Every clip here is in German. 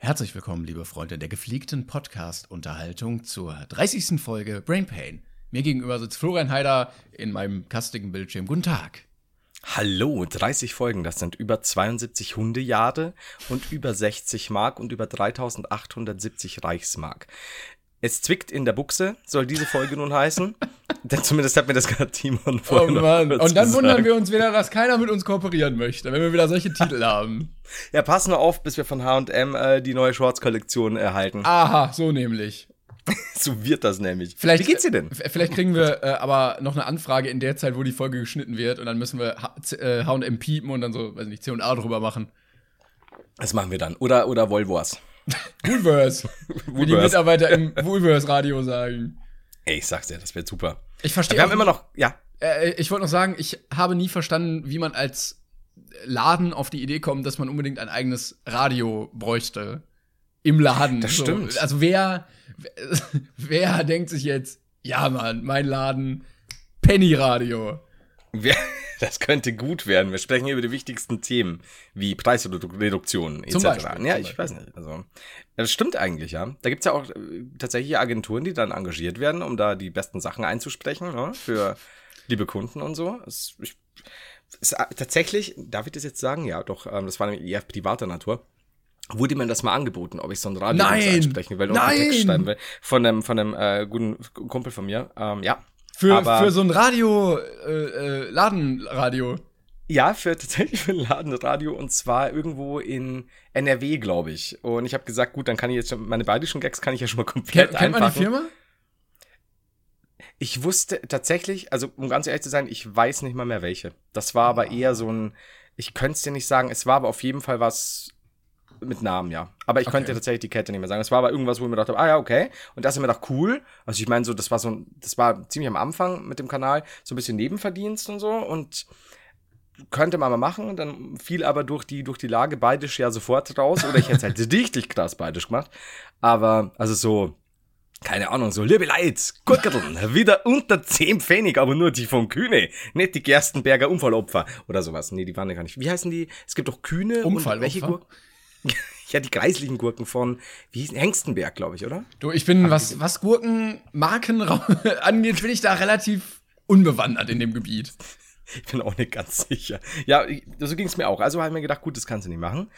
Herzlich willkommen, liebe Freunde der gepflegten Podcast-Unterhaltung zur 30. Folge Brain Pain. Mir gegenüber sitzt Florian Heider in meinem kastigen Bildschirm. Guten Tag. Hallo, 30 Folgen, das sind über 72 Hundejahre und über 60 Mark und über 3870 Reichsmark. Es zwickt in der Buchse, soll diese Folge nun heißen. Denn zumindest hat mir das gerade Timon vorhin Oh Mann. Und dann wundern wir uns wieder, dass keiner mit uns kooperieren möchte, wenn wir wieder solche Titel haben. Ja, pass nur auf, bis wir von H&M äh, die neue Shorts-Kollektion erhalten. Aha, so nämlich. So wird das nämlich. Vielleicht, Wie geht's dir denn? Vielleicht kriegen wir äh, aber noch eine Anfrage in der Zeit, wo die Folge geschnitten wird und dann müssen wir H&M piepen und dann so, weiß nicht, C&A drüber machen. Das machen wir dann. Oder, oder Volvos. Woolverse. wie die Woolworths. Mitarbeiter im Woolverse-Radio sagen. Ey, ich sag's dir, das wird super. Ich verstehe Wir haben immer noch, ja, Äh, ich wollte noch sagen, ich habe nie verstanden, wie man als Laden auf die Idee kommt, dass man unbedingt ein eigenes Radio bräuchte. Im Laden. Das So, stimmt. Also wer, wer denkt sich jetzt, ja Mann, mein Laden, Penny Radio. Wir, das könnte gut werden. Wir sprechen hier über die wichtigsten Themen, wie Preisreduktionen etc. Zum Beispiel, ja, ich weiß nicht. Also, das stimmt eigentlich, ja. Da gibt's ja auch äh, tatsächlich Agenturen, die dann engagiert werden, um da die besten Sachen einzusprechen, ne, für liebe Kunden und so. Es, ich, es, äh, tatsächlich, darf ich das jetzt sagen? Ja, doch, ähm, das war nämlich eher privater Natur. Wurde mir das mal angeboten, ob ich so ein Radio einsprechen will und einen Text schreiben will. Von einem, von einem äh, guten Kumpel von mir. Ähm, ja. Für, Aber- für so ein Radio, äh, äh, Ladenradio. Ja, für tatsächlich für ein Ladenradio und zwar irgendwo in NRW, glaube ich. Und ich habe gesagt, gut, dann kann ich jetzt schon meine badischen Gags kann ich ja schon mal komplett Kennt, kennt man die einpacken. Firma? Ich wusste tatsächlich, also um ganz ehrlich zu sein, ich weiß nicht mal mehr welche. Das war aber eher so ein, ich könnte es dir nicht sagen. Es war aber auf jeden Fall was mit Namen, ja. Aber ich Okay. könnte tatsächlich die Kette nicht mehr sagen. Es war aber irgendwas, wo ich mir dachte, ah ja, okay. Und das ist mir doch cool. Also ich meine, so, das war so, ein- das war ziemlich am Anfang mit dem Kanal, so ein bisschen Nebenverdienst und so und könnte man mal machen, dann fiel aber durch die, durch die Lage beidisch ja sofort raus. Oder ich hätte es halt richtig krass beidisch gemacht. Aber, also so, keine Ahnung, so, liebe Leid, Gurkeln, wieder unter 10 Pfennig, aber nur die von Kühne, nicht die Gerstenberger Unfallopfer oder sowas. Nee, die waren ja gar nicht. Wie heißen die? Es gibt doch Kühne und Unfallopfer? welche Gurken? Ja, die kreislichen Gurken von, wie hieß Hengstenberg, glaube ich, oder? Du, ich bin, was, was Gurkenmarken angeht, bin ich da relativ unbewandert in dem Gebiet. Ich bin auch nicht ganz sicher. Ja, so ging es mir auch. Also habe ich mir gedacht, gut, das kannst du nicht machen.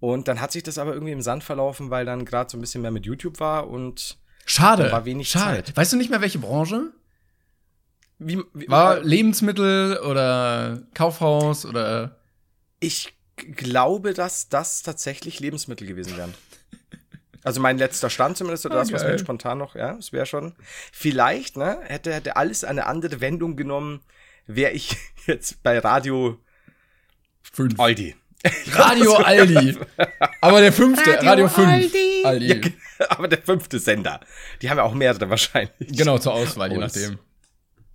Und dann hat sich das aber irgendwie im Sand verlaufen, weil dann gerade so ein bisschen mehr mit YouTube war und Schade. War wenig Schade. Zeit. Weißt du nicht mehr, welche Branche? wie, wie War äh, Lebensmittel oder Kaufhaus oder. ich glaube, dass das tatsächlich Lebensmittel gewesen wären. Also mein letzter Stand zumindest, oder Ah, das, was mir jetzt spontan noch, ja, es wäre schon. Vielleicht, ne, hätte, hätte alles eine andere Wendung genommen, wäre ich jetzt bei Radio Fünf. Aldi. Radio Aldi. Aber der fünfte, Radio, 5. Aldi. Ja, ge- aber der fünfte Sender. Die haben ja auch mehrere wahrscheinlich. Genau, zur Auswahl, je nachdem.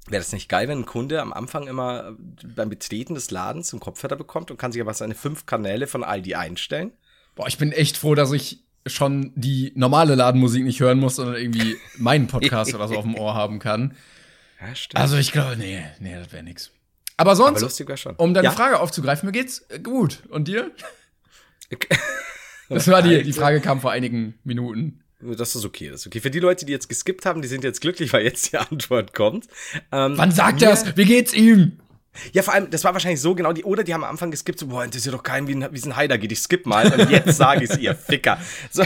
Wäre das nicht geil, wenn ein Kunde am Anfang immer beim Betreten des Ladens einen Kopfhörer bekommt und kann sich aber seine fünf Kanäle von Aldi einstellen? Boah, ich bin echt froh, dass ich schon die normale Ladenmusik nicht hören muss, sondern irgendwie meinen Podcast oder so auf dem Ohr haben kann. Ja, stimmt. Also ich glaube, nee, nee, das wäre nix. Aber sonst, aber um deine Ja? Frage aufzugreifen, mir geht's äh, gut. Und dir? Das war die, die Frage kam vor einigen Minuten. Das ist okay, das ist okay. Für die Leute, die jetzt geskippt haben, die sind jetzt glücklich, weil jetzt die Antwort kommt. Ähm, Wann sagt das? Wie geht's ihm? Ja, vor allem, das war wahrscheinlich so genau die, oder die haben am Anfang geskippt, so, boah, interessiert doch keinen, wie ein, wie es ein Heider geht, ich skipp mal. Und jetzt sage ich's ihr Ficker. So,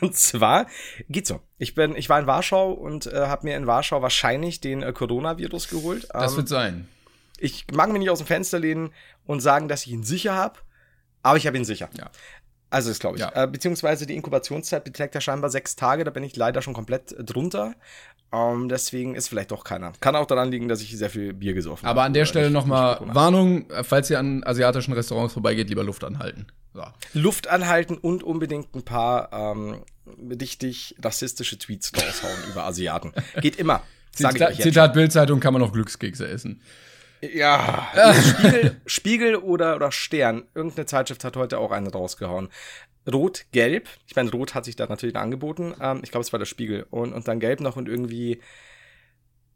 und zwar, geht so. Ich bin, ich war in Warschau und äh, habe mir in Warschau wahrscheinlich den äh, Coronavirus geholt. Das Ähm, wird sein. ich mag mich nicht aus dem Fenster lehnen und sagen, dass ich ihn sicher habe, aber ich habe ihn sicher. Ja. Also das glaube ich. Ja. Äh, beziehungsweise die Inkubationszeit beträgt ja scheinbar sechs Tage, da bin ich leider schon komplett äh, drunter. Ähm, deswegen ist vielleicht doch keiner. Kann auch daran liegen, dass ich sehr viel Bier gesoffen habe. Aber an der Stelle nochmal. Warnung, äh, falls ihr an asiatischen Restaurants vorbeigeht, lieber Luft anhalten. So. Luft anhalten und unbedingt ein paar ähm, richtig rassistische Tweets raushauen über Asiaten. Geht immer. Sag ich Zita euch jetzt Zitat Bildzeitung kann man noch Glückskekse essen. Ja, Spiegel, Spiegel oder, oder Stern. Irgendeine Zeitschrift hat heute auch eine rausgehauen. Rot, Gelb. Ich meine, Rot hat sich da natürlich angeboten. Ähm, ich glaube, es war der Spiegel. Und, und dann Gelb noch und irgendwie.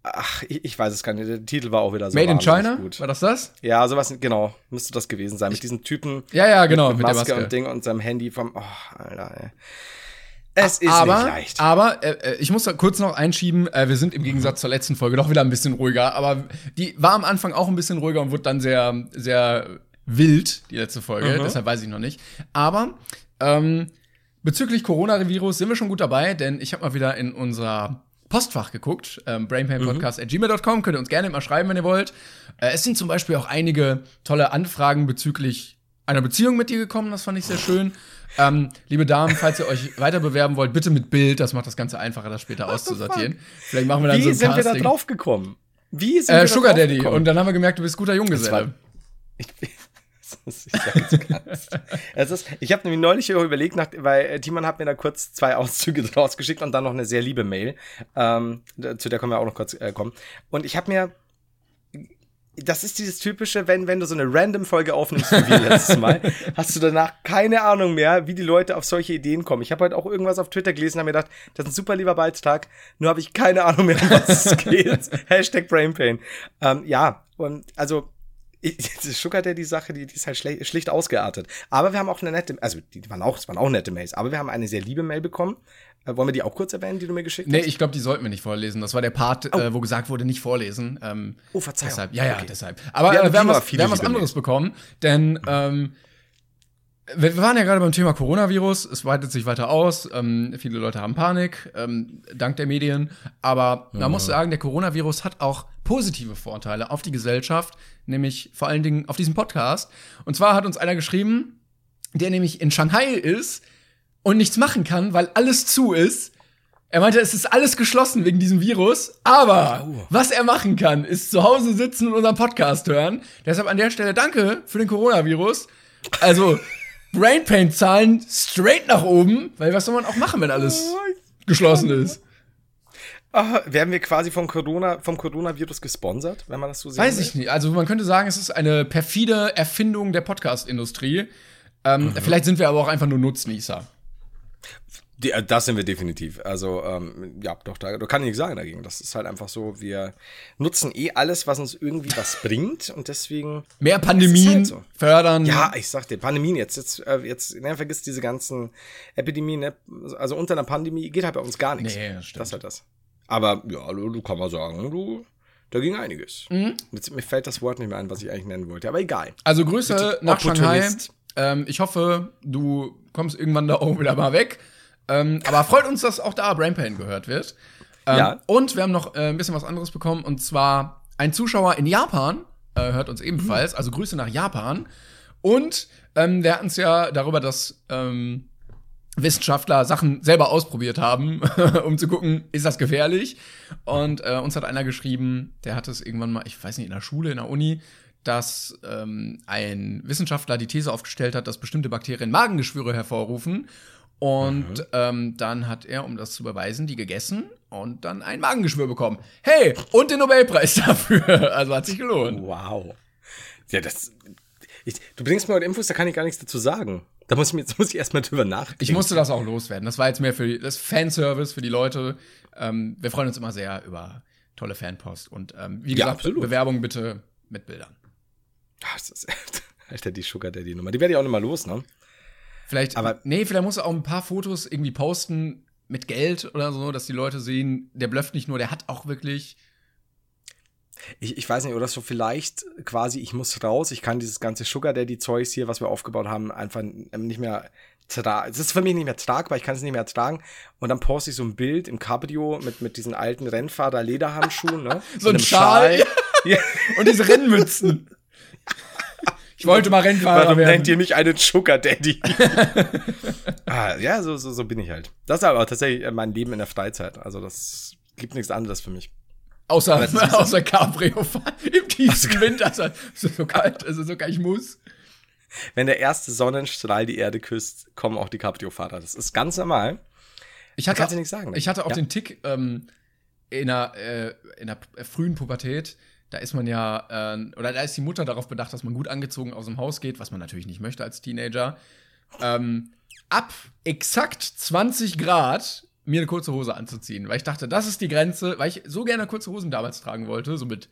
Ach, ich, ich weiß es gar nicht. Der Titel war auch wieder so. Made in China? Gut. War das das? Ja, sowas, genau. Müsste das gewesen sein. Mit diesen Typen. Ja, ja, genau, Mit, mit der Maske, Maske. und Ding und seinem Handy vom. Oh, Alter, ey. Es ist aber, nicht leicht. Aber äh, äh, ich muss da kurz noch einschieben, äh, wir sind im Gegensatz zur letzten Folge doch wieder ein bisschen ruhiger, aber die war am Anfang auch ein bisschen ruhiger und wurde dann sehr, sehr wild, die letzte Folge, Mhm. deshalb weiß ich noch nicht. Aber ähm, bezüglich Coronavirus sind wir schon gut dabei, denn ich habe mal wieder in unser Postfach geguckt, ähm, brainpainpodcast.gmail.com, könnt ihr uns gerne immer schreiben, wenn ihr wollt. Äh, es sind zum Beispiel auch einige tolle Anfragen bezüglich einer Beziehung mit dir gekommen, das fand ich sehr schön. Ähm, liebe Damen, falls ihr euch weiter bewerben wollt, bitte mit Bild, das macht das Ganze einfacher, das später auszusortieren. Vielleicht machen wir dann Wie so ein sind wir da Casting. drauf gekommen? Wie sind wir Äh, da Sugar Daddy. gekommen? Und dann haben wir gemerkt, du bist guter Junggeselle. Ich, ich es ist, ich habe nämlich neulich überlegt, nach, weil äh, Timon hat mir da kurz zwei Auszüge draus geschickt und dann noch eine sehr liebe Mail. Ähm, zu der können wir auch noch kurz äh, kommen. Und ich habe mir das ist dieses typische, wenn, wenn du so eine Random-Folge aufnimmst, wie letztes Mal, hast du danach keine Ahnung mehr, wie die Leute auf solche Ideen kommen. Ich habe heute auch irgendwas auf Twitter gelesen und habe mir gedacht, das ist ein super lieber Beitrag, nur habe ich keine Ahnung mehr, um was es geht. Hashtag Brainpain. Ähm, ja, und also Sugar Daddy Sache, die, die ist halt schlicht ausgeartet. Aber wir haben auch eine nette, also die waren auch, es waren auch nette Mails, aber wir haben eine sehr liebe Mail bekommen. Äh, wollen wir die auch kurz erwähnen, die du mir geschickt Nee, hast? ich glaube, die sollten wir nicht vorlesen. Das war der Part, äh, wo gesagt wurde, nicht vorlesen. Ähm, Oh, Verzeihung. Deshalb, ja, ja, Okay. deshalb. Aber Wir wir, haben äh, wir haben was, wir haben was anderes bekommen, denn ähm, wir, wir waren ja gerade beim Thema Coronavirus. Es weitet sich weiter aus. Ähm, viele Leute haben Panik, ähm, dank der Medien. Aber man muss sagen, der Coronavirus hat auch positive Vorteile auf die Gesellschaft, nämlich vor allen Dingen auf diesen Podcast. Und zwar hat uns einer geschrieben, der nämlich in Shanghai ist und nichts machen kann, weil alles zu ist. Er meinte, es ist alles geschlossen wegen diesem Virus, aber Oh. was er machen kann, ist zu Hause sitzen und unseren Podcast hören. Deshalb an der Stelle danke für den Coronavirus. Also Brainpain-Zahlen straight nach oben, weil was soll man auch machen, wenn alles geschlossen ist? Ah, werden wir quasi vom Corona, vom Coronavirus gesponsert, wenn man das so sehen Weiß will? ich nicht. Also man könnte sagen, es ist eine perfide Erfindung der Podcast-Industrie. Ähm, Mhm. Vielleicht sind wir aber auch einfach nur Nutznießer. Die, äh, das sind wir definitiv. Also, ähm, ja, doch, da, da kann ich nichts sagen dagegen. Das ist halt einfach so, wir nutzen eh alles, was uns irgendwie was bringt und deswegen. Mehr Pandemien halt so. fördern. Ja, ich sag dir, Pandemien jetzt, jetzt, äh, jetzt, ne, vergiss diese ganzen Epidemien, ne? Also unter einer Pandemie geht halt bei uns gar nichts. Nee, das stimmt. Das ist halt das. Aber ja, du, du kann man sagen, du, da ging einiges. Mhm. Jetzt, mir fällt das Wort nicht mehr ein, was ich eigentlich nennen wollte, aber egal. Also Grüße nach Shanghai. Ähm, ich hoffe, du kommst irgendwann da auch wieder mal weg. Ähm, aber freut uns, dass auch da Brainpain gehört wird. Ähm, Ja. Und wir haben noch äh, ein bisschen was anderes bekommen. Und zwar ein Zuschauer in Japan äh, hört uns ebenfalls. Also Grüße nach Japan. Und ähm, wir hatten es ja darüber, dass ähm, Wissenschaftler Sachen selber ausprobiert haben, um zu gucken, ist das gefährlich? Und äh, uns hat einer geschrieben, der hat es irgendwann mal, ich weiß nicht, in der Schule, in der Uni, dass ähm, ein Wissenschaftler die These aufgestellt hat, dass bestimmte Bakterien Magengeschwüre hervorrufen. Und ähm, dann hat er, um das zu beweisen, die gegessen und dann ein Magengeschwür bekommen. Hey, und den Nobelpreis dafür. Also hat sich gelohnt. Wow. Ja, das. Ich, du bringst mir heute Infos, da kann ich gar nichts dazu sagen. Da muss ich, mir, muss ich erstmal drüber nachdenken. Ich musste das auch loswerden. Das war jetzt mehr für das Fanservice für die Leute. Ähm, wir freuen uns immer sehr über tolle Fanpost. Und ähm, wie Ja, gesagt, absolut. Bewerbung bitte mit Bildern. Ah, das ist, Alter, die Sugar Daddy Nummer. Die werde ich auch nicht mal los, ne? Vielleicht, Aber- nee, vielleicht musst du auch ein paar Fotos irgendwie posten mit Geld oder so, dass die Leute sehen, der blufft nicht nur, der hat auch wirklich. Ich, ich weiß nicht, oder so vielleicht quasi, ich muss raus, ich kann dieses ganze Sugar Daddy Zeugs hier, was wir aufgebaut haben, einfach nicht mehr tragen. Es ist für mich nicht mehr tragbar, ich kann es nicht mehr tragen. Und dann poste ich so ein Bild im Cabrio mit, mit diesen alten Rennfahrer-Lederhandschuhen, ne? So ein einem Schal. Ja. Und diese Rennmützen. Ich wollte mal Rennfahrer Warum werden. nennt ihr mich einen Sugar Daddy? ah, ja, so, so, so bin ich halt. Das ist aber tatsächlich äh, mein Leben in der Freizeit. Also das gibt nichts anderes für mich. Außer, außer Cabrio fahren im tiefsten Winter. Also, es ist so kalt, es ist so kalt, ich muss. wenn der erste Sonnenstrahl die Erde küsst, kommen auch die Caprio-Fahrer. Das ist ganz normal. Ich hatte, Kannst du nicht sagen, ne? Ich hatte auch Ja. den Tick ähm, in, der, äh, in der frühen Pubertät. Da ist man ja, äh, oder da ist die Mutter darauf bedacht, dass man gut angezogen aus dem Haus geht, was man natürlich nicht möchte als Teenager. Ähm, ab exakt 20 Grad mir eine kurze Hose anzuziehen, weil ich dachte, das ist die Grenze, weil ich so gerne kurze Hosen damals tragen wollte, so mit,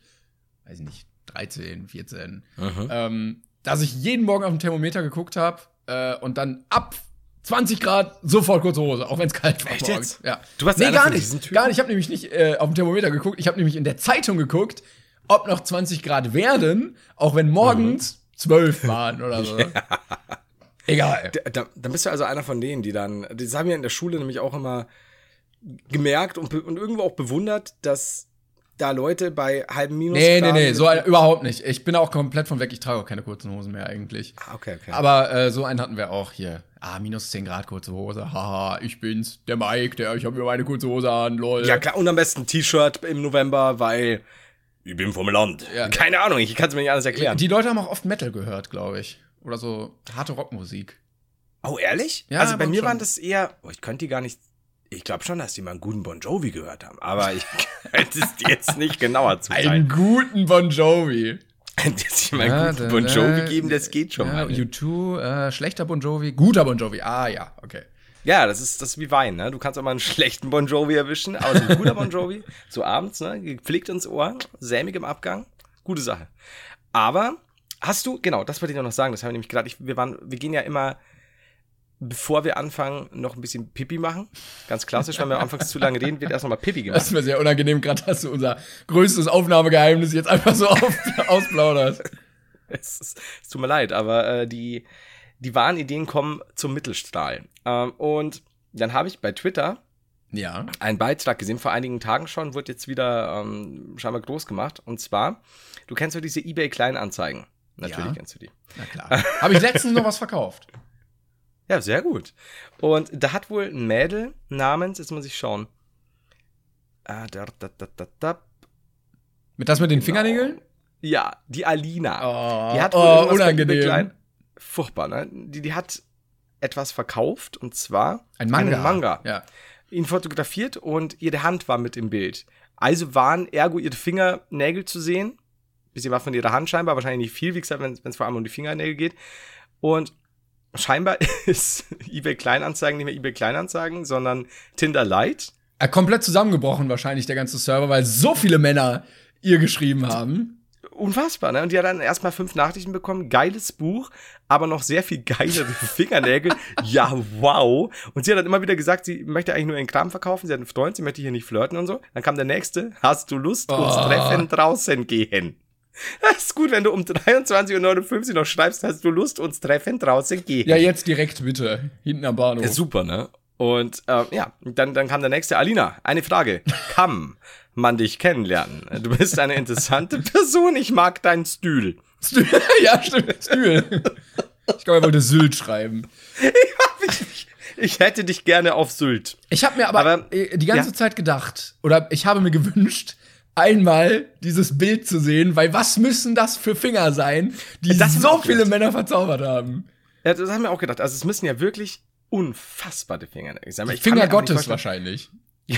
weiß ich nicht, 13, 14, Mhm. ähm, dass ich jeden Morgen auf dem Thermometer geguckt habe äh, und dann ab 20 Grad sofort kurze Hose, auch wenn es kalt war. Echt jetzt? Ja. Du warst nee, gar nicht. Gar nicht. Ich habe nämlich nicht äh, auf dem Thermometer geguckt. Ich habe nämlich in der Zeitung geguckt, ob noch 20 Grad werden, auch wenn morgens 12 waren oder so. Egal. Da, da, dann bist du also einer von denen, die dann, das haben wir in der Schule nämlich auch immer gemerkt und, und irgendwo auch bewundert, dass da Leute bei halben Minus. Nee, nee, nee, so ein, überhaupt nicht. Ich bin auch komplett von weg. Ich trage auch keine kurzen Hosen mehr eigentlich. Ah, okay, okay. Aber äh, so einen hatten wir auch hier. Ah, minus 10 Grad kurze Hose. Haha, ich bin's. Der Mike, der, ich habe mir meine kurze Hose an, lol. ja, klar, und am besten ein T-Shirt im November, weil ich bin vom Land. Ja. Keine Ahnung, ich kann es mir nicht alles erklären. Die Leute haben auch oft Metal gehört, glaube ich. Oder so harte Rockmusik. oh, ehrlich? Ja, also bei mir schon. waren das eher, oh, ich könnte die gar nicht. Ich glaube schon, dass die mal einen guten Bon Jovi gehört haben, aber ich könnte es jetzt nicht genauer zuteilen. Einen guten Bon Jovi. Dass die mal einen guten Bon Jovi geben, das geht schon ja, mal. ne? U2, äh, schlechter Bon Jovi, guter Bon Jovi. Ah, ja, okay. Ja, das ist das ist wie Wein, ne? Du kannst auch mal einen schlechten Bon Jovi erwischen, aber so ein guter Bon Jovi, so abends, ne? Gepflegt ins Ohr, sämig im Abgang, gute Sache. Aber hast du, genau, das wollte ich noch sagen, das haben wir nämlich gerade, wir waren, wir gehen ja immer, bevor wir anfangen, noch ein bisschen Pipi machen. Ganz klassisch, wenn wir anfangs zu lange reden, wird erst nochmal Pipi Das gemacht. ist mir sehr unangenehm, gerade dass du unser größtes Aufnahmegeheimnis jetzt einfach so auf, ausplauderst. Es, ist- es tut mir leid, aber äh, die, die wahren Ideen kommen zum Mittelstrahl. Ähm, und dann habe ich bei Twitter Ja. einen Beitrag gesehen, vor einigen Tagen schon, wurde jetzt wieder ähm, scheinbar groß gemacht. Und zwar, du kennst ja diese eBay-Kleinanzeigen. Natürlich Ja. kennst du die. Na klar. Habe ich letztens noch was verkauft. Ja, sehr gut. Und da hat wohl ein Mädel namens, jetzt muss ich schauen. Ah, da, da, da, da, da. Mit das mit den Genau. Fingernägeln? Ja, die Alina. Oh, die hat wohl oh unangenehm. Furchtbar, ne? Die, die hat etwas verkauft und zwar Ein Manga. einen Manga. Ja. ihn fotografiert und ihre Hand war mit im Bild. Also waren ergo ihre Fingernägel zu sehen. Bisschen was von ihrer Hand scheinbar, wahrscheinlich nicht viel, wie gesagt, wenn es vor allem um die Fingernägel geht. Und scheinbar ist eBay Kleinanzeigen nicht mehr eBay Kleinanzeigen, sondern Tinder Lite. Äh, komplett zusammengebrochen wahrscheinlich der ganze Server, weil so viele Männer ihr geschrieben haben. Unfassbar, ne? Und die hat dann erstmal fünf Nachrichten bekommen. Geiles Buch, aber noch sehr viel geilere Fingernägel. ja, wow. Und sie hat dann immer wieder gesagt, sie möchte eigentlich nur ihren Kram verkaufen. Sie hat einen Freund, sie möchte hier nicht flirten und so. Dann kam der nächste. Hast du Lust, uns Oh. treffen draußen gehen? Das ist gut, wenn du um 23.59 Uhr noch schreibst, hast du Lust, uns treffen draußen gehen. Ja, jetzt direkt bitte. Hinten am Bahnhof. Ja, super, ne? Und ähm, ja, dann, dann kam der nächste. Alina, eine Frage. Kann man dich kennenlernen? Du bist eine interessante Person. Ich mag deinen Stil. Stühl. ja, stimmt. Stühl. Ich glaube, er wollte Sylt schreiben. Ich hätte dich gerne auf Sylt. Ich habe mir aber, Aber- äh, die ganze ja. Zeit gedacht, oder ich habe mir gewünscht, einmal dieses Bild zu sehen, weil was müssen das für Finger sein, die Das ich so viele gedacht. Männer verzaubert haben? Ja, das haben wir auch gedacht. Also es müssen ja wirklich unfassbare Fingernägel sein. Ich Finger Gottes wahrscheinlich.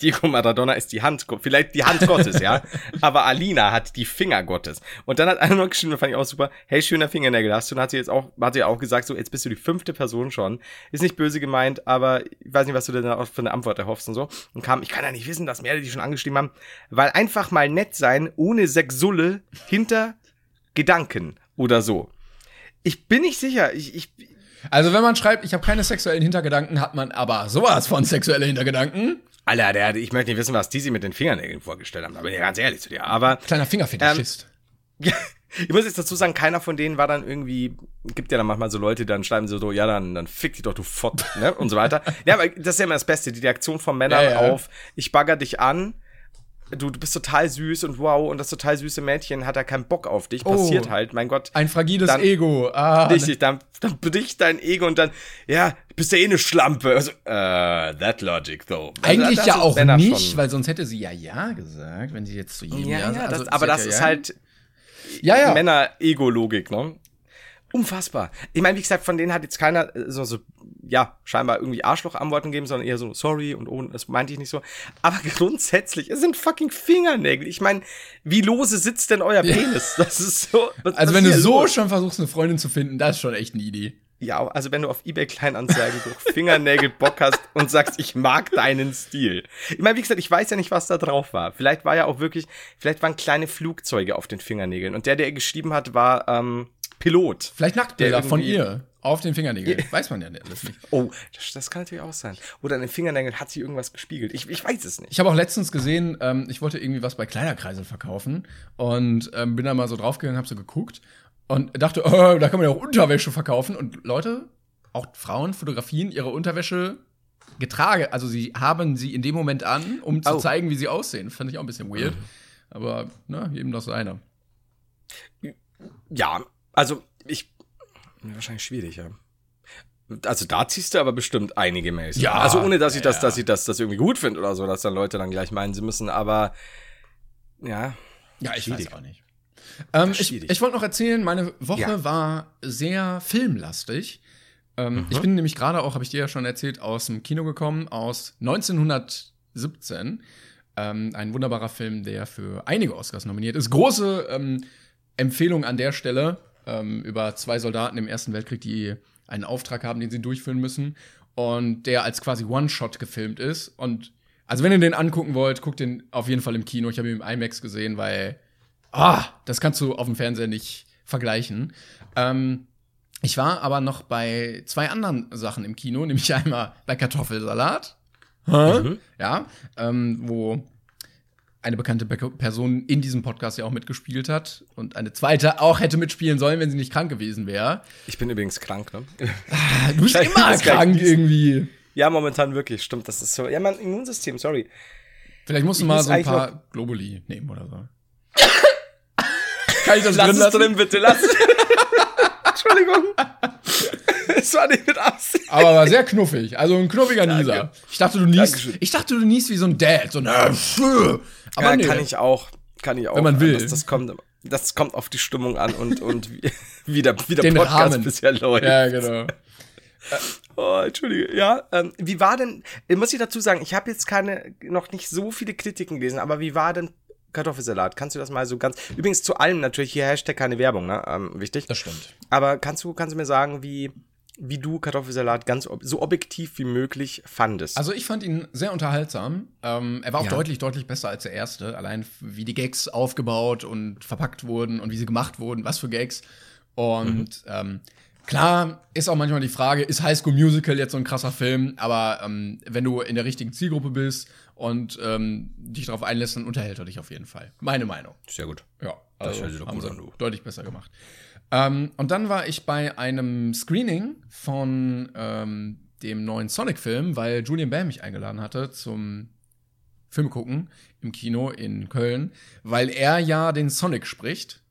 Diego Maradona ist die Hand, vielleicht die Hand Gottes, ja. Aber Alina hat die Finger Gottes. Und dann hat einer noch geschrieben, fand ich auch super, hey, schöner Fingernägel hast du. Und hat sie jetzt auch, hat sie auch gesagt, so, jetzt bist du die fünfte Person schon. Ist nicht böse gemeint, aber ich weiß nicht, was du denn da für eine Antwort erhoffst und so. Und kam, ich kann ja nicht wissen, dass mehrere die schon angeschrieben haben, weil einfach mal nett sein, ohne Sexulle hinter Gedanken oder so. Ich bin nicht sicher, ich, ich, Also, wenn man schreibt, ich habe keine sexuellen Hintergedanken, hat man aber sowas von sexuelle Hintergedanken. Alter, der, ich möchte nicht wissen, was die sich mit den Fingernägeln vorgestellt haben. Da bin ich ganz ehrlich zu dir. Aber Kleiner Fingerfetischist. Ja, ich muss jetzt dazu sagen, keiner von denen war dann irgendwie, gibt ja dann manchmal so Leute, die dann schreiben so, so ja, dann, dann fick dich doch, du Fott, ne, und so weiter. Ja, aber das ist ja immer das Beste, die Reaktion von Männern Ja, ja. auf, ich bagger dich an, du, du bist total süß und wow, und das total süße Mädchen hat ja keinen Bock auf dich, passiert Oh. halt, mein Gott. Ein fragiles Dann- Ego. Ah, Richtig, dann, dann bricht dein Ego und dann, ja, bist ja eh eine Schlampe. Also, äh, that logic, though. Eigentlich Das ja auch Männer nicht, schon- weil sonst hätte sie ja ja gesagt, wenn sie jetzt zu jedem Ja, ja, ja, also das, aber das ja ist halt ja, ja. Männer-Ego-Logik, ne? Unfassbar. Ich meine, wie gesagt, von denen hat jetzt keiner äh, so, so ja, scheinbar irgendwie Arschloch-Antworten gegeben, sondern eher so, sorry und oh, das meinte ich nicht so. Aber grundsätzlich, es sind fucking Fingernägel. Ich meine, wie lose sitzt denn euer Penis? Das ist so. Was, Also was wenn du so los? schon versuchst, eine Freundin zu finden, das ist schon echt eine Idee. Ja, also wenn du auf eBay Kleinanzeigen durch Fingernägel Bock hast und sagst, ich mag deinen Stil. Ich meine, wie gesagt, ich weiß ja nicht, was da drauf war. Vielleicht war ja auch wirklich, vielleicht waren kleine Flugzeuge auf den Fingernägeln. Und der, der geschrieben hat, war ähm, Pilot. Vielleicht Nacktbilder Der von ihr auf den Fingernägeln. Weiß man ja alles nicht. Oh, das, das kann natürlich auch sein. Oder an den Fingernägeln hat sie irgendwas gespiegelt. Ich, ich weiß es nicht. Ich habe auch letztens gesehen, ähm, ich wollte irgendwie was bei Kleiderkreisel verkaufen und ähm, bin da mal so draufgegangen, habe so geguckt und dachte, oh, da kann man ja auch Unterwäsche verkaufen. Und Leute, auch Frauen fotografieren ihre Unterwäsche getragen. Also sie haben sie in dem Moment an, um zu Oh. zeigen, wie sie aussehen. Fand ich auch ein bisschen weird. Aber ne, jedem das seine. Ja, also ich. Wahrscheinlich schwierig, ja. Also da ziehst du aber bestimmt einige Mails. Ja, Also ohne, dass ich das, ja. dass ich das, das irgendwie gut finde oder so, dass dann Leute dann gleich meinen, sie müssen, aber ja. Ja, ich Schwierig. weiß auch nicht. Ähm, ich ich wollte noch erzählen, meine Woche Ja. war sehr filmlastig. Ähm, Mhm. Ich bin nämlich gerade auch, habe ich dir ja schon erzählt, aus dem Kino gekommen, aus 1917. Ähm, ein wunderbarer Film, der für einige Oscars nominiert ist. Große ähm, Empfehlung an der Stelle ähm, über zwei Soldaten im Ersten Weltkrieg, die einen Auftrag haben, den sie durchführen müssen. Und der als quasi One-Shot gefilmt ist. Und also, wenn ihr den angucken wollt, guckt den auf jeden Fall im Kino. Ich habe ihn im IMAX gesehen, weil ah, das kannst du auf dem Fernseher nicht vergleichen. Ähm, ich war aber noch bei zwei anderen Sachen im Kino, nämlich einmal bei Kartoffelsalat. Hä? Ja, ähm, wo eine bekannte Be Person in diesem Podcast ja auch mitgespielt hat und eine zweite auch hätte mitspielen sollen, wenn sie nicht krank gewesen wäre. Ich bin übrigens krank, ne? Du bist immer krank irgendwie. Ja, momentan wirklich, stimmt. Das ist so. Ja, mein Immunsystem, sorry. Vielleicht musst du Ich mal so ein paar Globuli nehmen oder so. Kann ich das Lass drin es lassen? drin, bitte, lass. Entschuldigung. Es war nicht mit Absicht. Aber war sehr knuffig. Also ein knuffiger Nieser. Ich dachte, du niest. Dankeschön. Ich dachte, du niest wie so ein Dad. So ein äh. Aber ja, nee. kann ich auch. Kann ich auch. Wenn man will. Das, das, kommt, das kommt auf die Stimmung an und, und wie, wie, der, wie der Den Podcast Rahmen. bisher läuft. Ja, genau. Oh, Entschuldige. Ja, ähm, wie war denn, äh, muss ich dazu sagen, ich habe jetzt keine, noch nicht so viele Kritiken gelesen, aber wie war denn Kartoffelsalat? Kannst du das mal so ganz, übrigens zu allem natürlich hier Hashtag keine Werbung, ne, ähm, wichtig. Das stimmt. Aber kannst du, kannst du mir sagen, wie, wie du Kartoffelsalat ganz, ob, so objektiv wie möglich fandest? Also ich fand ihn sehr unterhaltsam. Ähm, er war auch Ja. deutlich, deutlich besser als der erste. Allein wie die Gags aufgebaut und verpackt wurden und wie sie gemacht wurden, was für Gags. Und ähm, klar ist auch manchmal die Frage, ist High School Musical jetzt so ein krasser Film? Aber ähm, wenn du in der richtigen Zielgruppe bist und ähm, dich darauf einlässt, dann unterhält er dich auf jeden Fall. Meine Meinung. sehr gut. Ja, Das also hört sich doch haben gut an, du. deutlich besser gemacht. Ähm, und dann war ich bei einem Screening von ähm, dem neuen Sonic-Film, weil Julian Bam mich eingeladen hatte zum Film gucken im Kino in Köln, weil er ja den Sonic spricht.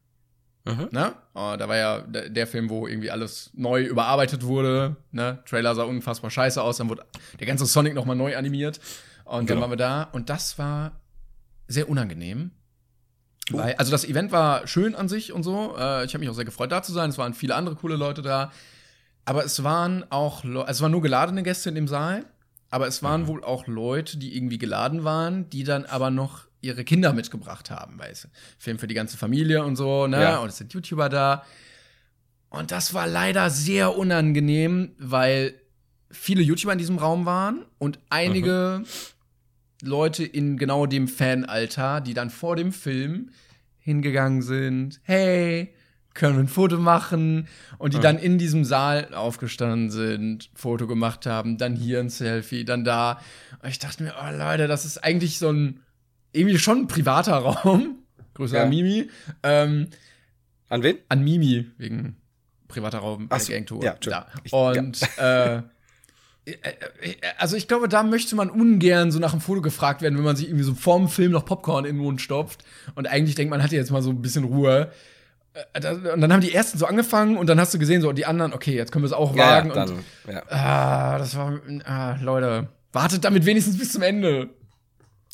Mhm. Ne? Oh, da war ja der, Film, wo irgendwie alles neu überarbeitet wurde. Ne? Trailer sah unfassbar scheiße aus, dann wurde der ganze Sonic nochmal neu animiert. Und dann Genau. waren wir da und das war sehr unangenehm. Weil, also das Event war schön an sich und so. Äh, ich habe mich auch sehr gefreut, da zu sein. Es waren viele andere coole Leute da. Aber es waren auch, Le also es waren nur geladene Gäste in dem Saal. Aber es waren wohl auch Leute, die irgendwie geladen waren, die dann aber noch ihre Kinder mitgebracht haben, weil es Film für die ganze Familie und so, ne? Ja. Und es sind YouTuber da. Und das war leider sehr unangenehm, weil viele YouTuber in diesem Raum waren und einige Leute in genau dem Fanalter, die dann vor dem Film hingegangen sind, hey, können wir ein Foto machen? Und die dann in diesem Saal aufgestanden sind, Foto gemacht haben, dann hier ein Selfie, dann da. Und ich dachte mir, oh Leute, das ist eigentlich so ein, irgendwie schon ein privater Raum. Grüße Ja. an Mimi. Ähm, An wen? an Mimi wegen privater Raum Ach so, Gangtour. ja, da. Und äh, äh, also ich glaube, da möchte man ungern so nach dem Foto gefragt werden, wenn man sich irgendwie so vorm Film noch Popcorn in den Mund stopft und eigentlich denkt, man hat jetzt mal so ein bisschen Ruhe. Äh, Und dann haben die ersten so angefangen und dann hast du gesehen, so die anderen, okay, jetzt können wir es auch Ja, wagen. dann, und ja. ah, das war, ah, Leute, wartet damit wenigstens bis zum Ende.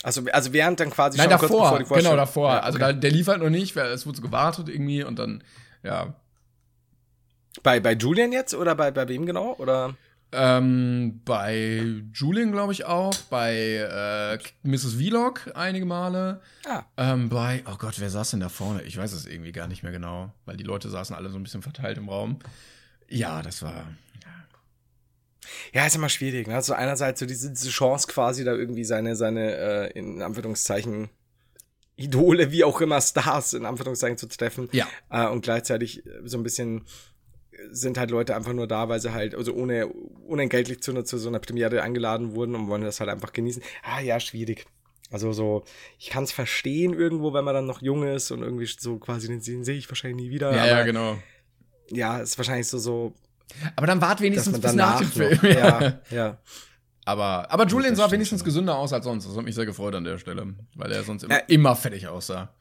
Also, also während dann quasi Nein, schon kurz davor, bevor die genau davor. Ja, Also okay. da, der lief halt noch nicht, weil es wurde so gewartet irgendwie und dann, ja. Bei, bei Julian jetzt oder bei, bei wem genau? Oder? Ähm, bei Julian, glaube ich, auch. Bei äh, Mrs. Vlog einige Male. Ah. Ähm, bei, oh Gott, wer saß denn da vorne? Ich weiß es irgendwie gar nicht mehr genau, weil die Leute saßen alle so ein bisschen verteilt im Raum. Ja, das war. Ja, ist immer schwierig. Ne? Also einerseits so diese, diese Chance quasi da irgendwie seine, seine äh, in Anführungszeichen Idole, wie auch immer Stars in Anführungszeichen zu treffen. Ja. Äh, und gleichzeitig so ein bisschen sind halt Leute einfach nur da, weil sie halt, also ohne unentgeltlich zu, zu so einer Premiere eingeladen wurden und wollen das halt einfach genießen. Ah ja, schwierig. Also so, ich kann es verstehen irgendwo, wenn man dann noch jung ist und irgendwie so quasi den, den sehe ich wahrscheinlich nie wieder. Ja, aber, ja, genau. Ja, ist wahrscheinlich so, so Aber dann wart wenigstens bis nach dem noch, Film. ja, ja. Aber, aber Julian sah wenigstens schon. gesünder aus als sonst. Das hat mich sehr gefreut an der Stelle, weil er sonst immer, Ja. immer fertig aussah.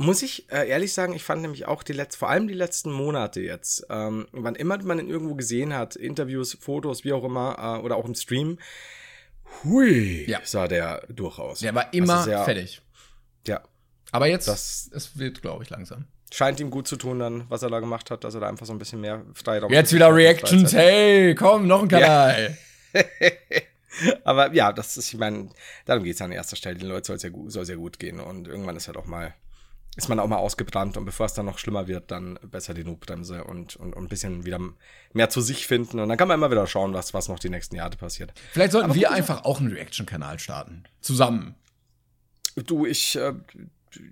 Muss ich äh, ehrlich sagen, ich fand nämlich auch die letzten, vor allem die letzten Monate jetzt, ähm, wann immer man ihn irgendwo gesehen hat, Interviews, Fotos, wie auch immer, äh, oder auch im Stream, hui, Ja. sah der durchaus. Der war immer Also sehr- fertig. Ja, Aber jetzt, Das- es wird, glaube ich, langsam. scheint ihm gut zu tun dann, was er da gemacht hat, dass er da einfach so ein bisschen mehr Freiraum Jetzt wieder Reactions. Hey, komm, noch ein Kanal. Aber ja, das ist, ich meine, darum geht's an erster Stelle. Den Leuten soll es ja, gu- soll sehr gut gehen und irgendwann ist halt auch mal, ist man auch mal ausgebrannt und bevor es dann noch schlimmer wird, dann besser die Notbremse und, und, und ein bisschen wieder mehr zu sich finden und dann kann man immer wieder schauen, was, was noch die nächsten Jahre passiert. Vielleicht sollten Aber wir gut, einfach auch einen Reaction-Kanal starten. Zusammen. Du, ich, äh,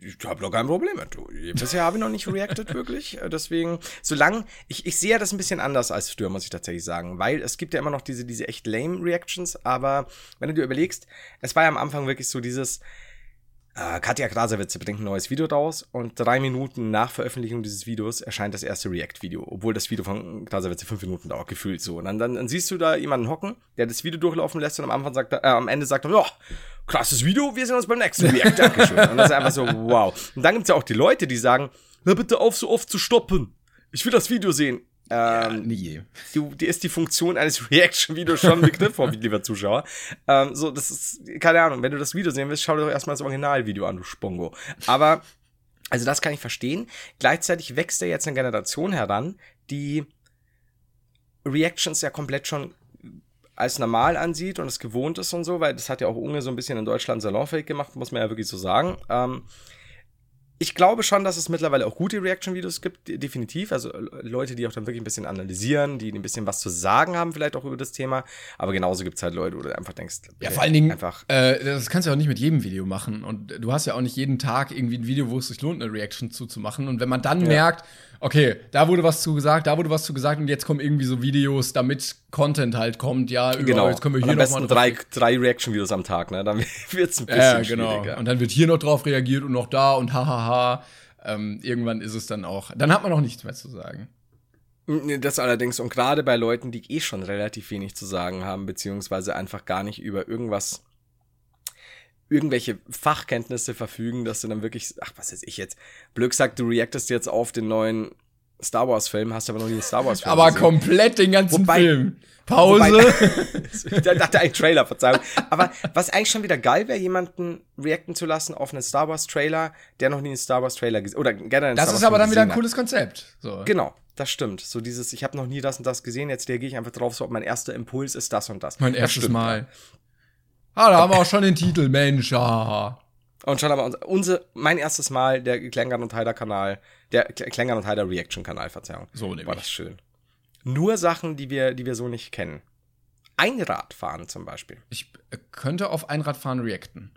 ich habe doch kein Problem mit. Du. Bisher habe ich noch nicht reacted, wirklich. Äh, Deswegen, solange, ich, ich sehe ja das ein bisschen anders als früher, muss ich tatsächlich sagen. Weil es gibt ja immer noch diese, diese echt lame Reactions, aber wenn du dir überlegst, es war ja am Anfang wirklich so dieses, äh, Katja Krasavitze bringt ein neues Video raus und drei Minuten nach Veröffentlichung dieses Videos erscheint das erste React-Video, obwohl das Video von Krasavitze fünf Minuten dauert, gefühlt so. Und dann, dann, dann siehst du da jemanden hocken, der das Video durchlaufen lässt und am Anfang sagt äh, am Ende sagt er, ja, krasses Video, wir sehen uns beim nächsten React, Dankeschön. Und das ist einfach so, wow. Und dann gibt's ja auch die Leute, die sagen, hör bitte auf, so oft zu stoppen. Ich will das Video sehen. Ähm, nie. die, die ist die Funktion eines Reaction-Videos schon begriffen, lieber Zuschauer. Ähm, so, das ist, keine Ahnung, wenn du das Video sehen willst, schau dir doch erstmal das Originalvideo an, du Spongo. Aber, also das kann ich verstehen. Gleichzeitig wächst ja jetzt eine Generation heran, die Reactions ja komplett schon als normal ansieht und es gewohnt ist und so, weil das hat ja auch Unge so ein bisschen in Deutschland salonfähig gemacht, muss man ja wirklich so sagen. Ähm, ich glaube schon, dass es mittlerweile auch gute Reaction-Videos gibt, de- definitiv. Also Leute, die auch dann wirklich ein bisschen analysieren, die ein bisschen was zu sagen haben, vielleicht auch über das Thema. Aber genauso gibt es halt Leute, wo du einfach denkst, Ja, vor allen Dingen, einfach. äh, das kannst du ja auch nicht mit jedem Video machen. Und du hast ja auch nicht jeden Tag irgendwie ein Video, wo es sich lohnt, eine Reaction zuzumachen. Und wenn man dann Ja. merkt, okay, da wurde was zu gesagt, da wurde was zu gesagt und jetzt kommen irgendwie so Videos, damit Content halt kommt, ja, über, Genau. jetzt können wir Und hier am noch besten mal drei, drei Reaction-Videos am Tag, ne? Dann wird's ein bisschen Ja, genau. schwieriger. Und dann wird hier noch drauf reagiert und noch da und hahaha. Ähm, irgendwann ist es dann auch, dann hat man auch nichts mehr zu sagen. Nee, Das allerdings, und gerade bei Leuten, die eh schon relativ wenig zu sagen haben, beziehungsweise einfach gar nicht über irgendwas, irgendwelche Fachkenntnisse verfügen, dass du dann wirklich, ach, was weiß ich jetzt, Blöck sagt, du reactest jetzt auf den neuen Star Wars-Film, hast aber noch nie einen Star Wars-Film Aber gesehen. komplett den ganzen Wobei- Film. Pause. ich dachte ein Trailer, Verzeihung. Aber was eigentlich schon wieder geil wäre, jemanden reacten zu lassen auf einen Star Wars Trailer, der noch nie einen Star Wars Trailer gesehen oder generell einen das Star ist aber dann wieder ein hat. cooles Konzept. So. Genau, das stimmt. So dieses, ich habe noch nie das und das gesehen, jetzt reagiere ich einfach drauf, so ob mein erster Impuls ist das und das. Mein das erstes stimmt, Mal. Ah, da haben wir auch schon den Titel, Mensch. Ah. Ja. Und schon aber unser, unser, mein erstes Mal, der Klängern und Heider Kanal, der Kl- Klängern und Heider Reaction Kanal, Verzeihung. So nämlich. War das schön. Nur Sachen, die wir, die wir so nicht kennen. Einradfahren zum Beispiel. Ich äh, könnte auf Einradfahren reacten.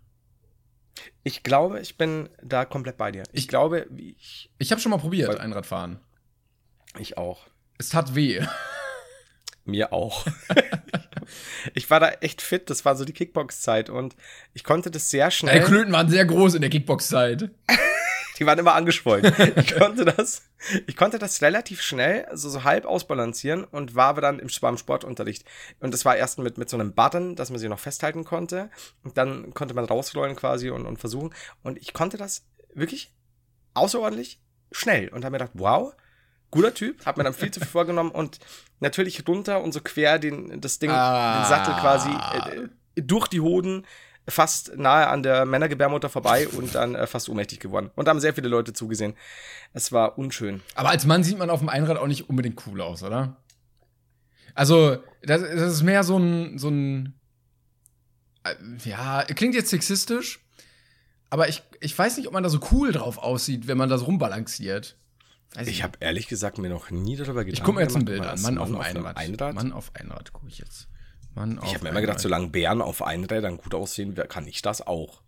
Ich glaube, ich bin da komplett bei dir. Ich, Ich- glaube, wie ich, Ich habe schon mal probiert, Einradfahren. ich auch. Es tat weh. Mir auch. ich war da echt fit, das war so die Kickbox-Zeit und ich konnte das sehr Deine schnell. Klöten waren sehr groß in der Kickbox-Zeit. Die waren immer angeschwollen. Ich konnte das, ich konnte das relativ schnell, so, so halb ausbalancieren und war aber dann im, beim Sportunterricht. Und das war erst mit, mit so einem Button, dass man sich noch festhalten konnte. Und dann konnte man rausrollen quasi und, und versuchen. Und ich konnte das wirklich außerordentlich schnell und habe mir gedacht, wow, guter Typ, hab mir dann viel zu viel vorgenommen und natürlich runter und so quer den, das Ding, Ah. den Sattel quasi äh, durch die Hoden fast nahe an der Männergebärmutter vorbei und dann äh, fast ohnmächtig geworden. Und da haben sehr viele Leute zugesehen. Es war unschön. Aber als Mann sieht man auf dem Einrad auch nicht unbedingt cool aus, oder? Also, das, das ist mehr so ein, so ein, äh, ja, klingt jetzt sexistisch, aber ich, ich weiß nicht, ob man da so cool drauf aussieht, wenn man da so rumbalanciert. Weiß Ich habe ehrlich gesagt mir noch nie darüber gedacht. ich gucke mir jetzt ein Bild an. Mann auf dem Einrad. Einrad. Mann auf Einrad gucke ich jetzt. Mann auf ich habe mir immer gedacht, solange Bären auf Einrädern gut aussehen, kann ich das auch.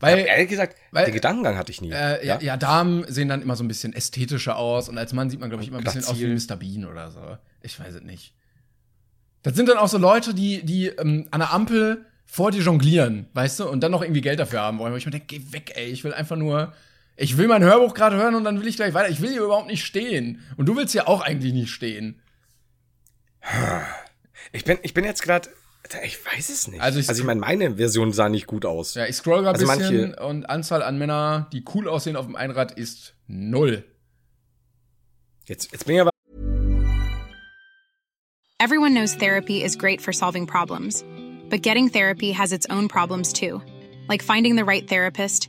Weil, ehrlich gesagt, weil- den Gedankengang hatte ich nie. Äh, ja, ja, Damen sehen dann immer so ein bisschen ästhetischer aus und als Mann sieht man, glaube ich, immer ein bisschen aus wie. Mr. Bean oder so. Ich weiß es nicht. Das sind dann auch so Leute, die, die ähm, an der Ampel vor dir jonglieren, weißt du, und dann noch irgendwie Geld dafür haben wollen. Wo ich mir denke, geh weg, ey, ich will einfach nur, ich will mein Hörbuch gerade hören und dann will ich gleich weiter. Ich will hier überhaupt nicht stehen. Und du willst hier auch eigentlich nicht stehen. Ich bin, ich bin jetzt gerade, ich weiß es nicht. Also Also ich- ich, meine, meine Version sah nicht gut aus. Ja, ich scroll gerade ein Also bisschen manche- und Anzahl an Männer, die cool aussehen auf dem Einrad, ist null. Jetzt, jetzt bin ich aber Everyone knows therapy is great for solving problems, but getting therapy has its own problems too, like finding the right therapist,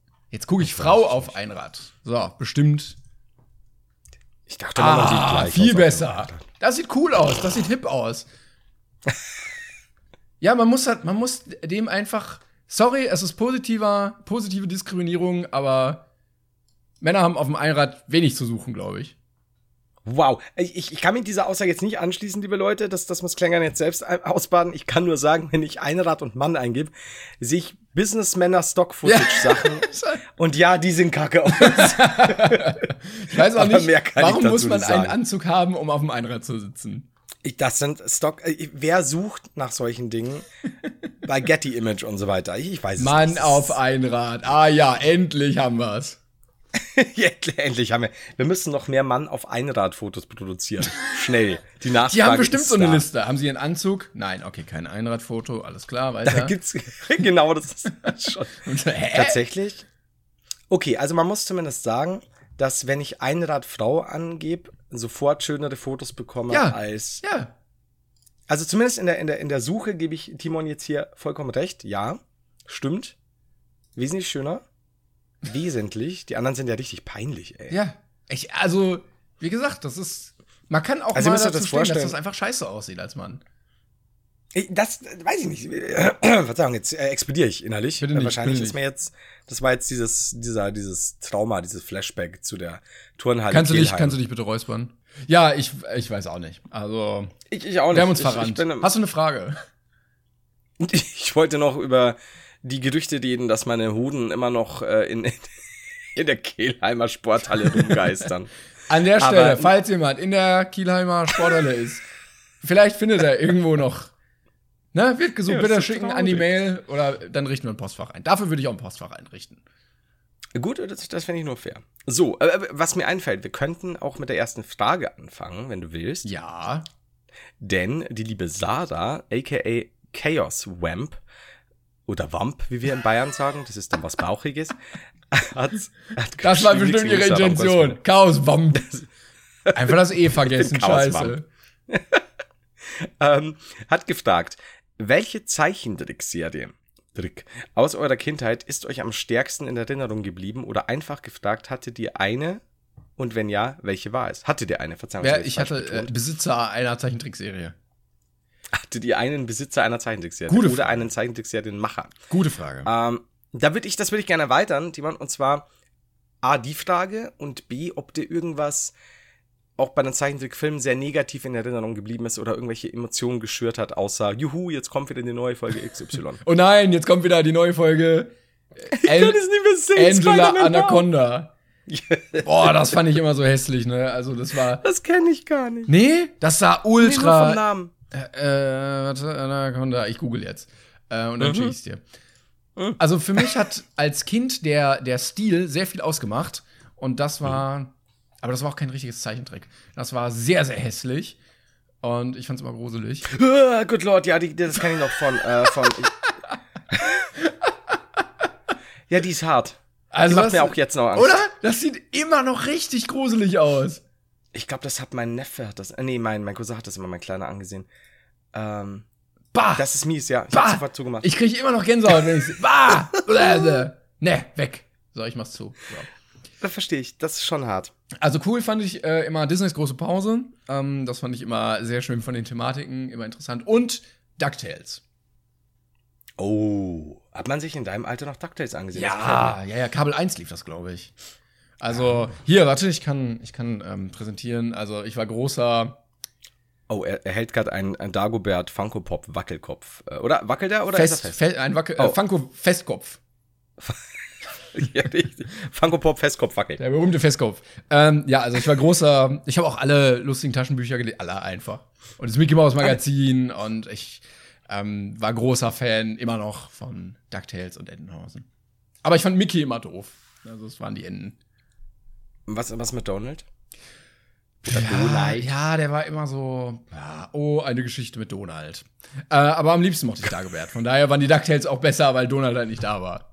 Jetzt gucke ich Frau auf Einrad. So, bestimmt Ich dachte, mal, man sieht Ah, gleich viel aus. besser. Das sieht cool aus, das sieht hip aus. ja, man muss halt, man muss dem einfach. Sorry, es ist positiver, positive Diskriminierung, aber Männer haben auf dem Einrad wenig zu suchen, glaube ich. Wow. Ich, ich, kann mit dieser Aussage jetzt nicht anschließen, liebe Leute. Das, das muss Klängern jetzt selbst ausbaden. Ich kann nur sagen, wenn ich Einrad und Mann eingebe, sehe ich Businessmänner Stock-Footage-Sachen. und ja, die sind kacke aus. Ich weiß auch Aber nicht, warum muss man einen. Anzug haben, um auf dem Einrad zu sitzen? Ich, das sind Stock. äh, Wer sucht nach solchen Dingen? Bei Getty Image und so weiter. Ich, ich weiß es Mann nicht. auf Einrad. Ah ja, endlich haben wir's. Endlich, haben wir. Wir müssen noch mehr Mann auf Einrad-Fotos produzieren. Schnell. Die Nachfrage Die haben bestimmt ist so eine da. Liste. Haben sie einen Anzug? Nein, okay, kein Einradfoto, alles klar, weiter. Da gibt's genau das ist schon. Tatsächlich? Okay, also man muss zumindest sagen, dass wenn ich Einradfrau angebe, sofort schönere Fotos bekomme Ja. als. Ja, Also zumindest in der, in der, in der Suche gebe ich Timon jetzt hier vollkommen recht. Ja, stimmt. Wesentlich schöner. Wesentlich. Die anderen sind ja richtig peinlich, ey. Ja, ich, also, wie gesagt, das ist. Man kann auch Also mal dazu das stehen, dass das einfach scheiße aussieht als Mann. Ich- Das weiß ich nicht. Verzeihung, jetzt äh, explodiere ich innerlich. Nicht, Wahrscheinlich ist mir jetzt, das war jetzt dieses, dieser, dieses Trauma, dieses Flashback zu der Turnhalle. Kannst du, dich, kannst du dich bitte räuspern? Ja, ich, ich weiß auch nicht. Also, Ich, ich auch nicht. wir haben uns ich, verrannt. Ich, bin, Hast du eine Frage? ich wollte noch über die Gerüchte reden, dass meine Hoden immer noch äh, in, in der Kehlheimer Sporthalle rumgeistern. An der Aber- Stelle, falls jemand in der Kielheimer Sporthalle ist, vielleicht findet er irgendwo noch. Ne, wird gesucht, Ja, bitte schicken an die. Mail oder dann richten wir ein Postfach ein. Dafür würde ich auch ein Postfach einrichten. Gut, das, das finde ich nur fair. So, äh, was mir einfällt, wir könnten auch mit der ersten Frage anfangen, wenn du willst. Ja. Denn die liebe Sarah, aka Chaos Wamp, oder Wamp, wie wir in Bayern sagen, das ist dann was Bauchiges, hat, hat Das war bestimmt ihre Intention. Chaos-Wamp. Einfach das E vergessen, scheiße. ähm, hat gefragt, welche Zeichentrickserie Trick aus eurer Kindheit ist euch am stärksten in Erinnerung geblieben oder einfach gefragt, hattet ihr eine und wenn ja, welche war es? Hattet ihr eine? Verzeihung. Ja, ich hatte äh. Besitzer einer Zeichentrickserie. Hattet ihr einen Besitzer einer Zeichentrickserie Gute oder Frage. einen Zeichentrickserienmacher? Gute Frage. Ähm, da würde ich, das würde ich gerne erweitern, Timon, und zwar A, die Frage und B, ob dir irgendwas auch bei einem Zeichentrickfilm sehr negativ in Erinnerung geblieben ist oder irgendwelche Emotionen geschürt hat, außer, juhu, jetzt kommt wieder eine neue Folge XY. Oh nein, jetzt kommt wieder die neue Folge. Ich kann es nicht mehr sehen. Angela Anaconda. Boah, das fand ich immer so hässlich, ne? Also, das war. Das kenne ich gar nicht. Nee, das sah Nee, nur vom ultra. Namen. Äh, äh, warte, Anaconda, ich google jetzt. Äh, und dann Mhm. schicke ich's dir. Also für mich hat als Kind der, der Stil sehr viel ausgemacht. Und das war. Aber das war auch kein richtiges Zeichentrick. Das war sehr, sehr hässlich. Und ich fand's immer gruselig. Good Lord, ja, die, das kann ich noch von. Äh, von ja, die ist hart. Also die macht mir auch jetzt noch Angst. Oder? Das sieht immer noch richtig gruselig aus. Ich glaube, das hat mein Neffe, hat das, äh, nee, mein, mein Cousin hat das immer, mein Kleiner, angesehen. Ähm, Bah! das ist mies, ja. Ich bah! hab's sofort zugemacht. Ich kriege immer noch Gänsehaut, wenn ich Bah! Bläh, ne, weg. So, ich mach's zu. So. das verstehe ich, das ist schon hart. Also cool fand ich äh, immer Disneys große Pause. Ähm, das fand ich immer sehr schön von den Thematiken, immer interessant. Und DuckTales. Oh, hat man sich in deinem Alter noch DuckTales angesehen? Ja, ja, ja, Kabel 1 lief das, glaube ich. Also, hier, warte, ich kann, ich kann ähm, präsentieren. Also, ich war großer. Oh, er, er hält gerade einen, einen Dagobert Funko Pop Wackelkopf. Äh, Oder wackelt er oder Fest, ist er Fe ein Wackel, Oh. äh, Funko Festkopf. ja. Funko Pop Festkopf wackelt. Der berühmte Festkopf. Ähm, ja, also ich war großer, ich habe auch alle lustigen Taschenbücher gelesen, alle einfach. Und das Mickey Mouse Magazin und ich ähm, war großer Fan immer noch von DuckTales und Entenhausen. Aber ich fand Mickey immer doof. Also es waren die Enten. Was, was mit Donald? Ja, ja, der war immer so, ja, oh, eine Geschichte mit Donald. Äh, aber am liebsten mochte ich Dagobert. Von daher waren die DuckTales auch besser, weil Donald halt nicht da war.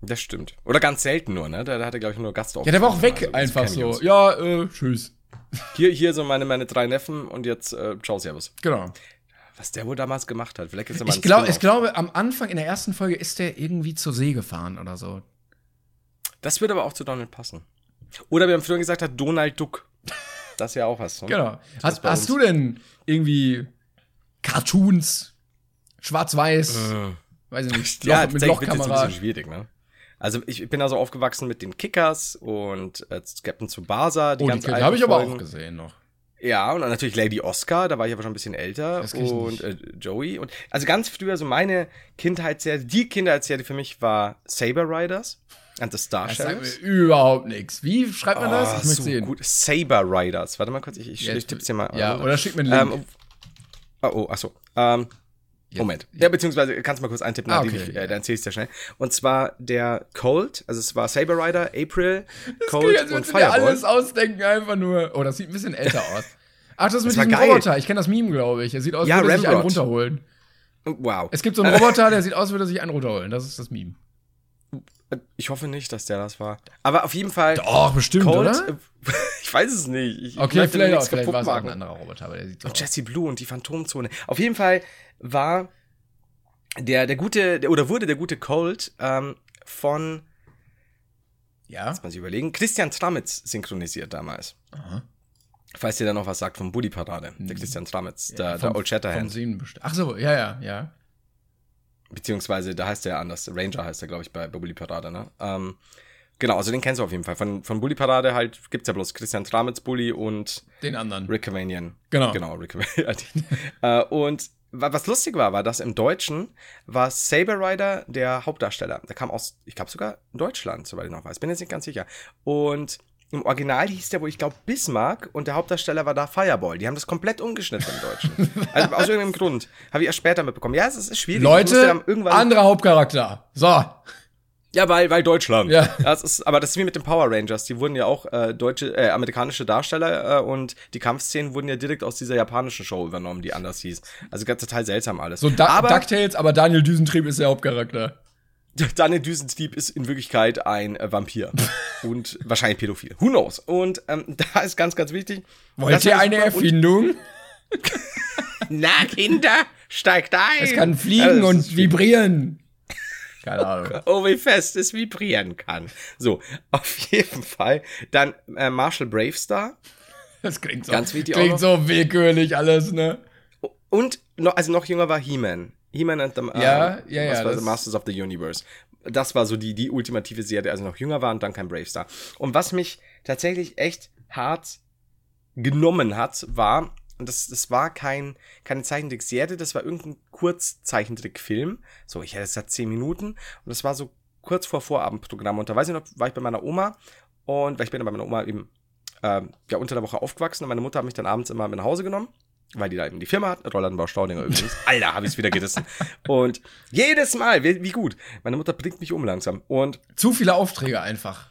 Das stimmt. Oder ganz selten nur, ne? Da, hatte, glaube ich, nur Gastauftritte. Ja, der war auch weg, Also, einfach so. Ja, äh, tschüss. Hier, hier so meine, meine drei Neffen und jetzt äh, ciao, servus. Genau. Was der wohl damals gemacht hat. Vielleicht ist er mal Ich, glaub, ich glaube, am Anfang in der ersten Folge ist der irgendwie zur See gefahren oder so. Das würde aber auch zu Donald passen. Oder wie man früher gesagt hat, Donald Duck. Das ist ja auch was. Ne? Genau. Das Hast, hast du denn irgendwie Cartoons, schwarz-weiß, weiß ich nicht, Äh. Ja, mit tatsächlich wird's jetzt ein Lochkamera? bisschen schwierig, ne? Also ich bin also aufgewachsen mit den Kickers und äh, Captain Tsubasa, die Oh, die, ganz die habe ich aber auch gesehen noch. Ja, und dann natürlich Lady Oscar, da war ich aber schon ein bisschen älter. Das und äh, Joey. Und also ganz früher, so meine Kindheitsserie, die Kindheitsserie für mich war Saber Riders and the Star Das sagt Sheriffs. mir überhaupt nichts. Wie schreibt man das? Oh, Ich möchte so sehen. gut. Saber Riders. Warte mal kurz, ich, ich, Ja, ich tipp's dir mal. Ja, an. oder schick mir einen Link. Ähm, oh, oh, achso. Ähm, Moment. Ja, beziehungsweise kannst du mal kurz eintippen, Ah, dann, okay. ich, äh, dann erzähl ich's dir schnell. Und zwar der Colt, also es war Saber Rider, April, Klingt, Colt als und du Fireball. alles ausdenken, einfach nur. Oh, das sieht ein bisschen älter aus. Ach, das ist mit Das war diesem geil. Roboter. Ich kenne das Meme, glaube ich. Er sieht aus, Ja, als würde sich einen runterholen. Wow. Es gibt so einen Roboter, der sieht aus, als würde er sich einen runterholen. Das ist das Meme. Ich hoffe nicht, dass der das war. Aber auf jeden Fall. Doch, bestimmt, Colt, oder? äh, ich weiß es nicht. Ich, Okay, vielleicht, nichts vielleicht war es auch ein anderer Roboter, aber der sieht so Und. Jesse Blue und die Phantomzone. Auf jeden Fall war der, der gute, der, oder wurde der gute Colt ähm, von, Ja? muss man sich überlegen, Christian Tramitz synchronisiert damals. Aha. Falls ihr da noch was sagt vom Bully Parade, der Christian Tramitz, der, Vom- der Old vom Shatterhand. Bestimmt. Ach so, ja, ja, ja. Beziehungsweise, da heißt der ja anders. Ranger heißt er, glaube ich, bei, bei Bully Parade, ne? Ähm, genau, also den kennst du auf jeden Fall. Von, von Bully Parade halt gibt's ja bloß Christian Tramitz, Bully und Den anderen. Rick Cavanian. Genau. Genau, Rick äh, und wa- was lustig war, war, dass im Deutschen war Saber Rider der Hauptdarsteller. Der kam aus, ich glaube sogar Deutschland, soweit ich noch weiß. Bin jetzt nicht ganz sicher. Und im Original hieß der wohl, ich glaube, Bismarck und der Hauptdarsteller war da Fireball. Die haben das komplett umgeschnitten im Deutschen. also aus irgendeinem Grund. Habe ich erst später mitbekommen. Ja, es ist schwierig. Leute, anderer Hauptcharakter. So. ja, weil, weil Deutschland. Ja. Das ist, aber das ist wie mit den Power Rangers. Die wurden ja auch äh, deutsche, äh, amerikanische Darsteller äh, und die Kampfszenen wurden ja direkt aus dieser japanischen Show übernommen, die anders hieß. Also ganz total seltsam alles. So da aber DuckTales, aber Daniel Düsentrieb ist der Hauptcharakter. Daniel Düsentrieb ist in Wirklichkeit ein äh, Vampir und wahrscheinlich pädophil. Who knows? Und ähm, da ist ganz, ganz wichtig. Wollt das ihr eine Erfindung? Na, Kinder, steigt ein. Es kann fliegen das und vibrieren. Keine Ahnung. Oh, wie fest es vibrieren kann. So, auf jeden Fall. Dann äh, Marshall Bravestar. Das klingt so, Ganz wichtig klingt so willkürlich alles, ne? Und noch, also noch jünger war He-Man. He-Man and the äh, Ja, ja, ja, war das- Masters of the Universe. Das war so die, die ultimative Serie, also noch jünger war und dann kein Bravestar. Und was mich tatsächlich echt hart genommen hat, war, und das, das war kein, keine Zeichentrickserie, das war irgendein Kurzzeichentrickfilm. So, ich hätte es gesagt 10 Minuten. Und das war so kurz vor Vorabendprogramm. Und da weiß ich noch, war ich bei meiner Oma und weil ich bin bei meiner Oma eben ähm, ja, unter der Woche aufgewachsen und meine Mutter hat mich dann abends immer mit nach Hause genommen. Weil die da eben die Firma hat, Rollladenbau Staudinger übrigens. Alter, habe ich es wieder gerissen. Und jedes Mal, wie, wie gut. Meine Mutter bringt mich um langsam. Und Zu viele Aufträge einfach.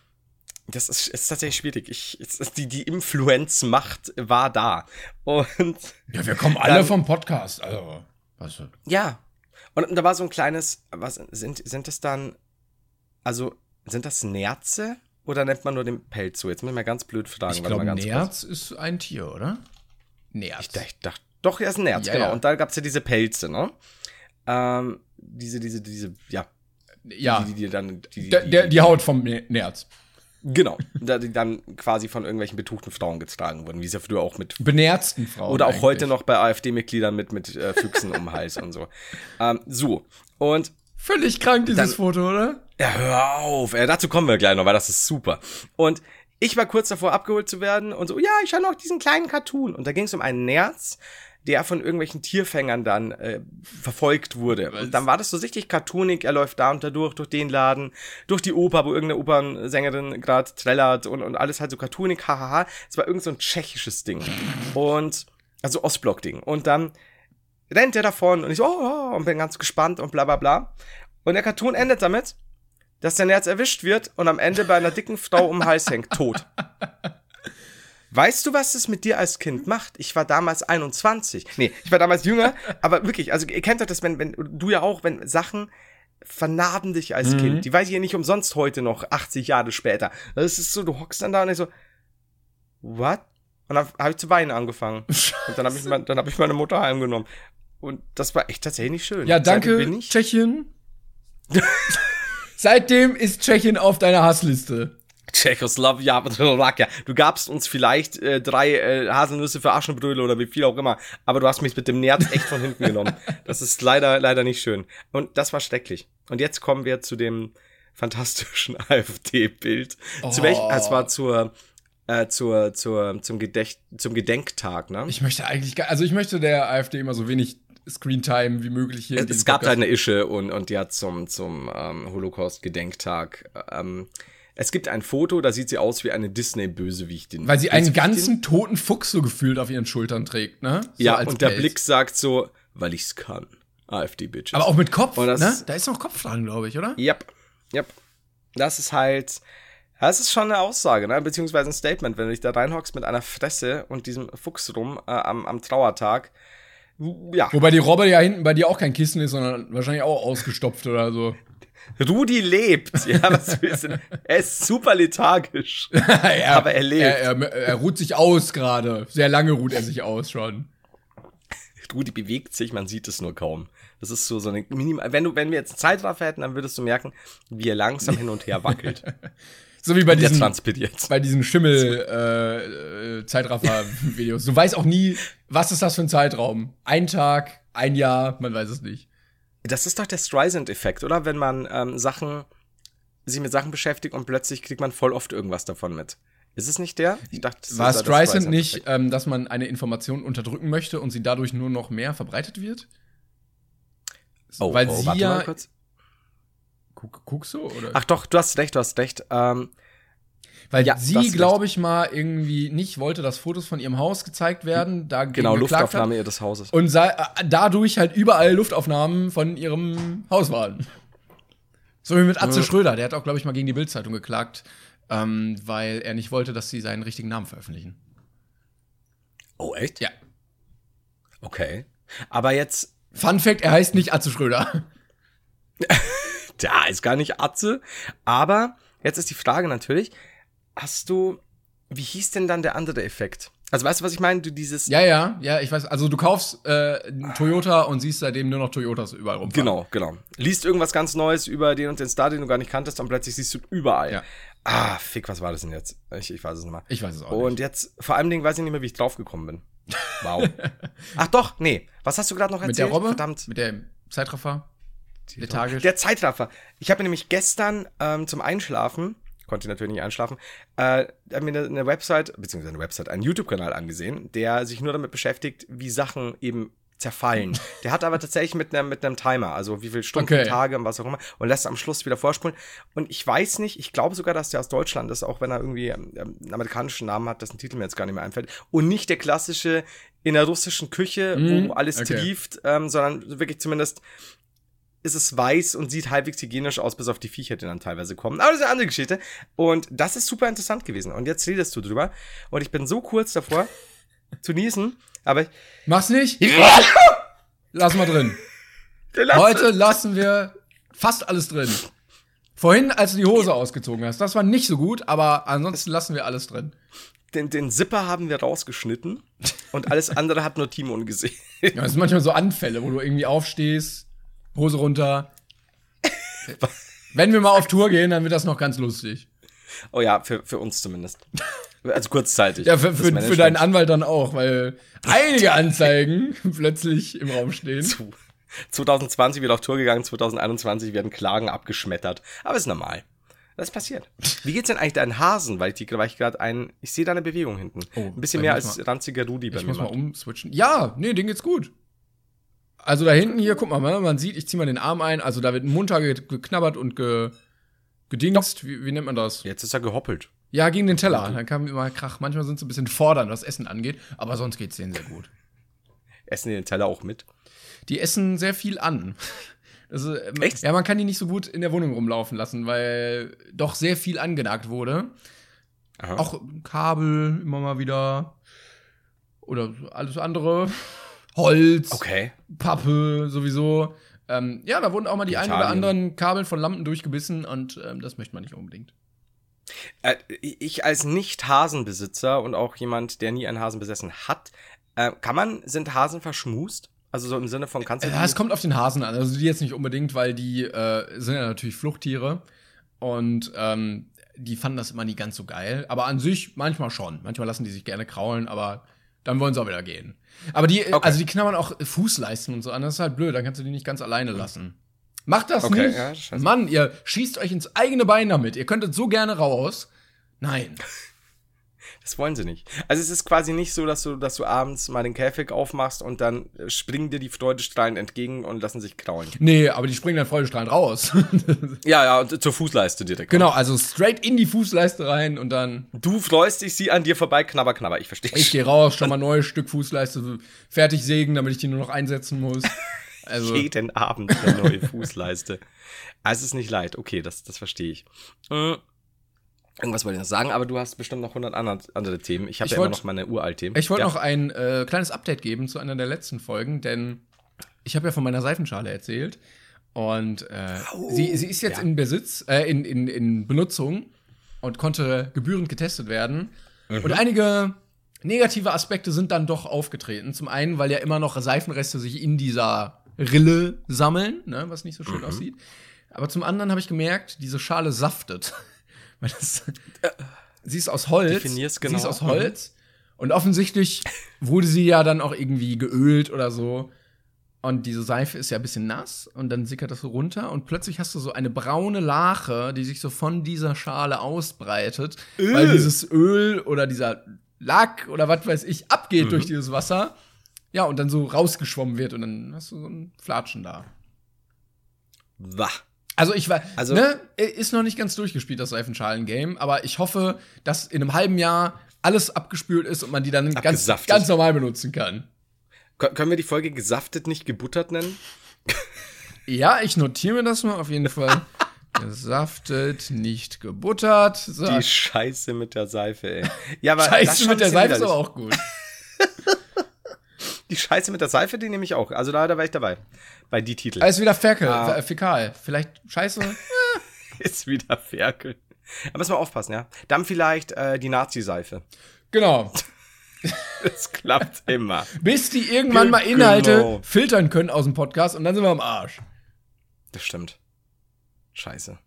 das ist, ist tatsächlich schwierig. Ich, ist die, die Influenzmacht war da. Und Ja, wir kommen alle Dann- vom Podcast. Also, was? ja. Und da war so ein kleines, was sind, sind das dann, also, sind das Nerze? Oder nennt man nur den Pelz so? Jetzt muss ich mal ganz blöd fragen. Ich glaube, ganz kurz. Nerz ist ein Tier, oder? Nerz. Ich dachte, ich dachte doch, er ist ein Nerz, Ja, genau. ja. Und da gab's ja diese Pelze, ne? Ähm, diese, diese, diese, ja. ja, Die, die, die dann, die, der, die Haut vom Ne- Nerz. Genau. Die dann quasi von irgendwelchen betuchten Frauen getragen wurden, wie es ja früher auch mit Benerzten Frauen. Oder auch eigentlich. heute noch bei AfD-Mitgliedern mit, mit äh, Füchsen um den Hals und so. Ähm, so. Und Völlig krank, dieses Dann- Foto, oder? ja, hör auf, äh, dazu kommen wir gleich noch, weil das ist super. Und ich war kurz davor, abgeholt zu werden und so, ja, ich schaue noch diesen kleinen Cartoon. Und da ging es um einen Nerz, der von irgendwelchen Tierfängern dann äh, verfolgt wurde. Und dann war das so richtig cartoonig, er läuft da und da durch, durch den Laden, durch die Oper, wo irgendeine Opernsängerin gerade trällert und, und alles halt so cartoonig, hahaha. Es war irgend so ein tschechisches Ding. Und, also Ostblock-Ding. Und dann rennt er davon und ich so, oh, oh, und bin ganz gespannt und bla bla bla. Und der Cartoon endet damit, dass der Nerz erwischt wird und am Ende bei einer dicken Frau um den Hals hängt, tot. Weißt du, was das mit dir als Kind macht? Ich war damals 21. Nee, ich war damals jünger, aber wirklich, also ihr kennt doch das, wenn, wenn, du ja auch, wenn Sachen vernarben dich als Kind. Die weiß ich ja nicht umsonst heute noch, 80 Jahre später. Das ist so, du hockst dann da und ich so, what? Und dann habe ich zu weinen angefangen. Und dann habe ich, mein, dann hab ich meine Mutter heimgenommen. Und das war echt tatsächlich nicht schön. Ja, danke, Tschechien. Seitdem ist Tschechien auf deiner Hassliste. Tschechoslowakei. Du gabst uns vielleicht äh, drei äh, Haselnüsse für Aschenbrödel oder wie viel auch immer, aber du hast mich mit dem Nerz echt von hinten genommen. Das ist leider, leider nicht schön. Und das war schrecklich. Und jetzt kommen wir zu dem fantastischen AfD-Bild. Zu Oh. welchem? Es war zur, äh, zur, zur, zum, Gedächt, zum Gedenktag, ne? Ich möchte eigentlich, gar- also ich möchte der AfD immer so wenig Screentime wie möglich hier. es gab halt Podcast. eine Ische und, und die hat zum, zum ähm, Holocaust-Gedenktag. Ähm, es gibt ein Foto, da sieht sie aus wie eine Disney-Bösewichtin. Weil sie einen ganzen toten Fuchs so gefühlt auf ihren Schultern trägt, ne? So Ja, als und der Pelz. Blick sagt so, weil ich's kann. AfD-Bitches. Aber auch mit Kopf, das- ne? Da ist noch Kopf dran, glaube ich, oder? Yep. Yep. Das ist halt. Das ist schon eine Aussage, ne? Beziehungsweise ein Statement, wenn du dich da reinhockst mit einer Fresse und diesem Fuchs rum äh, am, am Trauertag. Ja, Wobei die Robbe ja hinten bei dir auch kein Kissen ist, sondern wahrscheinlich auch ausgestopft oder so. Rudi lebt. Ja, was willst du denn? Er ist super lethargisch. er, Aber er lebt. Er, er, er ruht sich aus gerade. Sehr lange ruht er sich aus schon. Rudi bewegt sich, man sieht es nur kaum. Das ist so, so eine minimal. Wenn du, wenn wir jetzt eine Zeitraffer hätten, dann würdest du merken, wie er langsam hin und her wackelt. So wie bei diesen, bei diesen Schimmel äh, Zeitraffer-Videos. Du weißt auch nie, was ist das für ein Zeitraum? Ein Tag, ein Jahr, man weiß es nicht. Das ist doch der Streisand-Effekt, oder? Wenn man ähm, Sachen, sich mit Sachen beschäftigt und plötzlich kriegt man voll oft irgendwas davon mit. Ist es nicht der? Ich dachte, das War ist der Streisand nicht, ähm, dass man eine Information unterdrücken möchte und sie dadurch nur noch mehr verbreitet wird? Oh, Weil oh, sie warte ja. Guck, guckst du? Oder? Ach doch, du hast recht, du hast recht. Ähm, Weil ja, sie, glaube ich, mal irgendwie nicht wollte, dass Fotos von ihrem Haus gezeigt werden. Da genau, Luftaufnahme Hat. ihres Hauses. Und sei, äh, dadurch halt überall Luftaufnahmen von ihrem Haus waren. So wie mit Atze Schröder. Der hat auch, glaube ich, mal gegen die Bildzeitung geklagt, ähm, weil er nicht wollte, dass sie seinen richtigen Namen veröffentlichen. Oh, echt? Ja. Okay. Aber jetzt, Fun Fact: Er heißt nicht Atze Schröder. da ist gar nicht Atze. Aber jetzt ist die Frage natürlich, hast du, wie hieß denn dann der andere Effekt? Also weißt du, was ich meine? Du dieses, Ja, ja, ja, ich weiß. Also, du kaufst äh, Toyota und siehst seitdem nur noch Toyotas überall rumfahren. Genau, genau. Liest irgendwas ganz Neues über den und den Star, den du gar nicht kanntest, und plötzlich siehst du überall. Ja. Ah, fick, was war das denn jetzt? Ich, ich weiß es nicht mehr. Ich weiß es auch Und nicht. jetzt, vor allem Dingen weiß ich nicht mehr, wie ich draufgekommen bin. Wow. Ach doch, nee. Was hast du gerade noch erzählt? Mit der Robbe? Verdammt. Mit der Zeitraffer? Lethargisch? Der Zeitraffer. Ich habe mir nämlich gestern ähm, zum Einschlafen, konnte natürlich nicht einschlafen, äh, hab mir eine, eine Website, beziehungsweise eine Website, einen YouTube-Kanal angesehen, der sich nur damit beschäftigt, wie Sachen eben zerfallen. Der hat aber tatsächlich mit einem mit einem Timer, also wie viele Stunden, Okay. Tage und was auch immer, und lässt am Schluss wieder vorspulen. Und ich weiß nicht, ich glaube sogar, dass der aus Deutschland ist, auch wenn er irgendwie ähm, einen amerikanischen Namen hat, dessen Titel mir jetzt gar nicht mehr einfällt. Und nicht der klassische in der russischen Küche, Mhm, wo alles okay. trieft, ähm, sondern wirklich zumindest ist es weiß und sieht halbwegs hygienisch aus, bis auf die Viecher, die dann teilweise kommen. Aber das ist eine andere Geschichte. Und das ist super interessant gewesen. Und jetzt redest du drüber. Und ich bin so kurz davor zu niesen, aber ich, Mach's nicht? Lass mal drin. Lass Heute lassen wir fast alles drin. Vorhin, als du die Hose ausgezogen hast, das war nicht so gut, aber ansonsten lassen wir alles drin. den, den Zipper haben wir rausgeschnitten und alles andere hat nur Timon gesehen. Ja, es sind manchmal so Anfälle, wo du irgendwie aufstehst, Hose runter. Wenn wir mal auf Tour gehen, dann wird das noch ganz lustig. Oh ja, für, für uns zumindest. Also kurzzeitig. Ja, für, für, für deinen Anwalt dann auch, weil einige Anzeigen plötzlich im Raum stehen. 2020 wird auf Tour gegangen, 2021 werden Klagen abgeschmettert. Aber ist normal. Das passiert. Wie geht's denn eigentlich deinen Hasen? Weil ich, die- weil ich gerade einen, ich sehe da eine Bewegung hinten. Oh, Ein bisschen mehr als mal- ranziger Rudi bei Ich mir. muss mal umswitchen. Ja, nee, denen geht's gut. Also da hinten hier, guck mal, man sieht, ich zieh mal den Arm ein, also da wird munter ge geknabbert und ge gedingst. Wie, wie nennt man das? Jetzt ist er gehoppelt. Ja, gegen den Teller. Dann kam immer Krach. Manchmal sind sie ein bisschen fordernd, was Essen angeht, aber sonst geht's denen sehr gut. Essen die den Teller auch mit? Die essen sehr viel an. Ist, ähm, Echt? Ja, man kann die nicht so gut in der Wohnung rumlaufen lassen, weil doch sehr viel angenagt wurde. Aha. Auch Kabel immer mal wieder. Oder alles andere. Holz, Okay. Pappe sowieso. Ähm, ja, da wurden auch mal die ein oder Italien. anderen Kabel von Lampen durchgebissen und ähm, das möchte man nicht unbedingt. Äh, ich als Nicht-Hasenbesitzer und auch jemand, der nie einen Hasen besessen hat, äh, kann man, sind Hasen verschmust? Also so im Sinne von kannst du Ja, es kommt auf den Hasen an. Also die jetzt nicht unbedingt, weil die äh, sind ja natürlich Fluchttiere. Und ähm, die fanden das immer nie ganz so geil. Aber an sich manchmal schon. Manchmal lassen die sich gerne kraulen, aber dann wollen sie auch wieder gehen. Aber die, Okay. also die knabbern auch Fußleisten und so an. Das ist halt blöd. Dann kannst du die nicht ganz alleine lassen. Macht das Okay, nicht. ja. Mann, ihr schießt euch ins eigene Bein damit. Ihr könntet so gerne raus. Nein. Das wollen sie nicht. Also es ist quasi nicht so, dass du, dass du abends mal den Käfig aufmachst und dann äh, springen dir die Freudestrahlen entgegen und lassen sich kraulen. Nee, aber die springen dann freudestrahlend raus. Ja, ja, und zur Fußleiste direkt. genau, also straight in die Fußleiste rein und dann Du freust dich, sie an dir vorbei, knabber, knabber. Ich verstehe. Ich gehe raus, schon mal ein neues Stück Fußleiste fertig sägen, damit ich die nur noch einsetzen muss. Also, Jeden Abend eine neue Fußleiste. Also es ist nicht leid. Okay, das, das verstehe ich. Äh, Irgendwas wollte ich noch sagen, aber du hast bestimmt noch 100 andere, andere Themen. Ich habe ja immer wollt- noch meine Uralt-Themen. ich wollte ja. noch ein äh, kleines Update geben zu einer der letzten Folgen, denn ich habe ja von meiner Seifenschale erzählt. Und äh, sie, sie ist jetzt ja. in Besitz, äh, in, in, in Benutzung und konnte gebührend getestet werden. Und einige negative Aspekte sind dann doch aufgetreten. Zum einen, weil ja immer noch Seifenreste sich in dieser Rille sammeln, ne, was nicht so schön aussieht. Aber zum anderen habe ich gemerkt, diese Schale saftet. Weil das, sie ist aus Holz. Definier's Sie ist genauer. aus Holz. Und offensichtlich wurde sie ja dann auch irgendwie geölt oder so. Und diese Seife ist ja ein bisschen nass und dann sickert das so runter und plötzlich hast du so eine braune Lache, die sich so von dieser Schale ausbreitet, weil dieses Öl oder dieser Lack oder was weiß ich abgeht durch dieses Wasser. Ja, und dann so rausgeschwommen wird und dann hast du so ein Flatschen da. Wah. Also ich war, Also- ne, ist noch nicht ganz durchgespielt, das Seifenschalen-Game, aber ich hoffe, dass in einem halben Jahr alles abgespült ist und man die dann ganz, ganz normal benutzen kann. Kö- Können wir die Folge gesaftet, nicht gebuttert nennen? Ja, ich notiere mir das mal auf jeden Fall. Gesaftet, nicht gebuttert. So. Die Scheiße mit der Seife, ey. Ja, aber Scheiße mit der Seife ist aber auch gut. Die Scheiße mit der Seife, die nehme ich auch. Also da, da war ich dabei. Bei die Titel. Alles wieder Ferkel, Ah. äh, fäkal. Vielleicht Scheiße. ist wieder Ferkel. Da müssen wir aufpassen, ja. Dann vielleicht äh, die Nazi-Seife. genau. Das klappt immer. Bis die irgendwann Ge- mal Inhalte genau. filtern können aus dem Podcast und dann sind wir am Arsch. Das stimmt. Scheiße.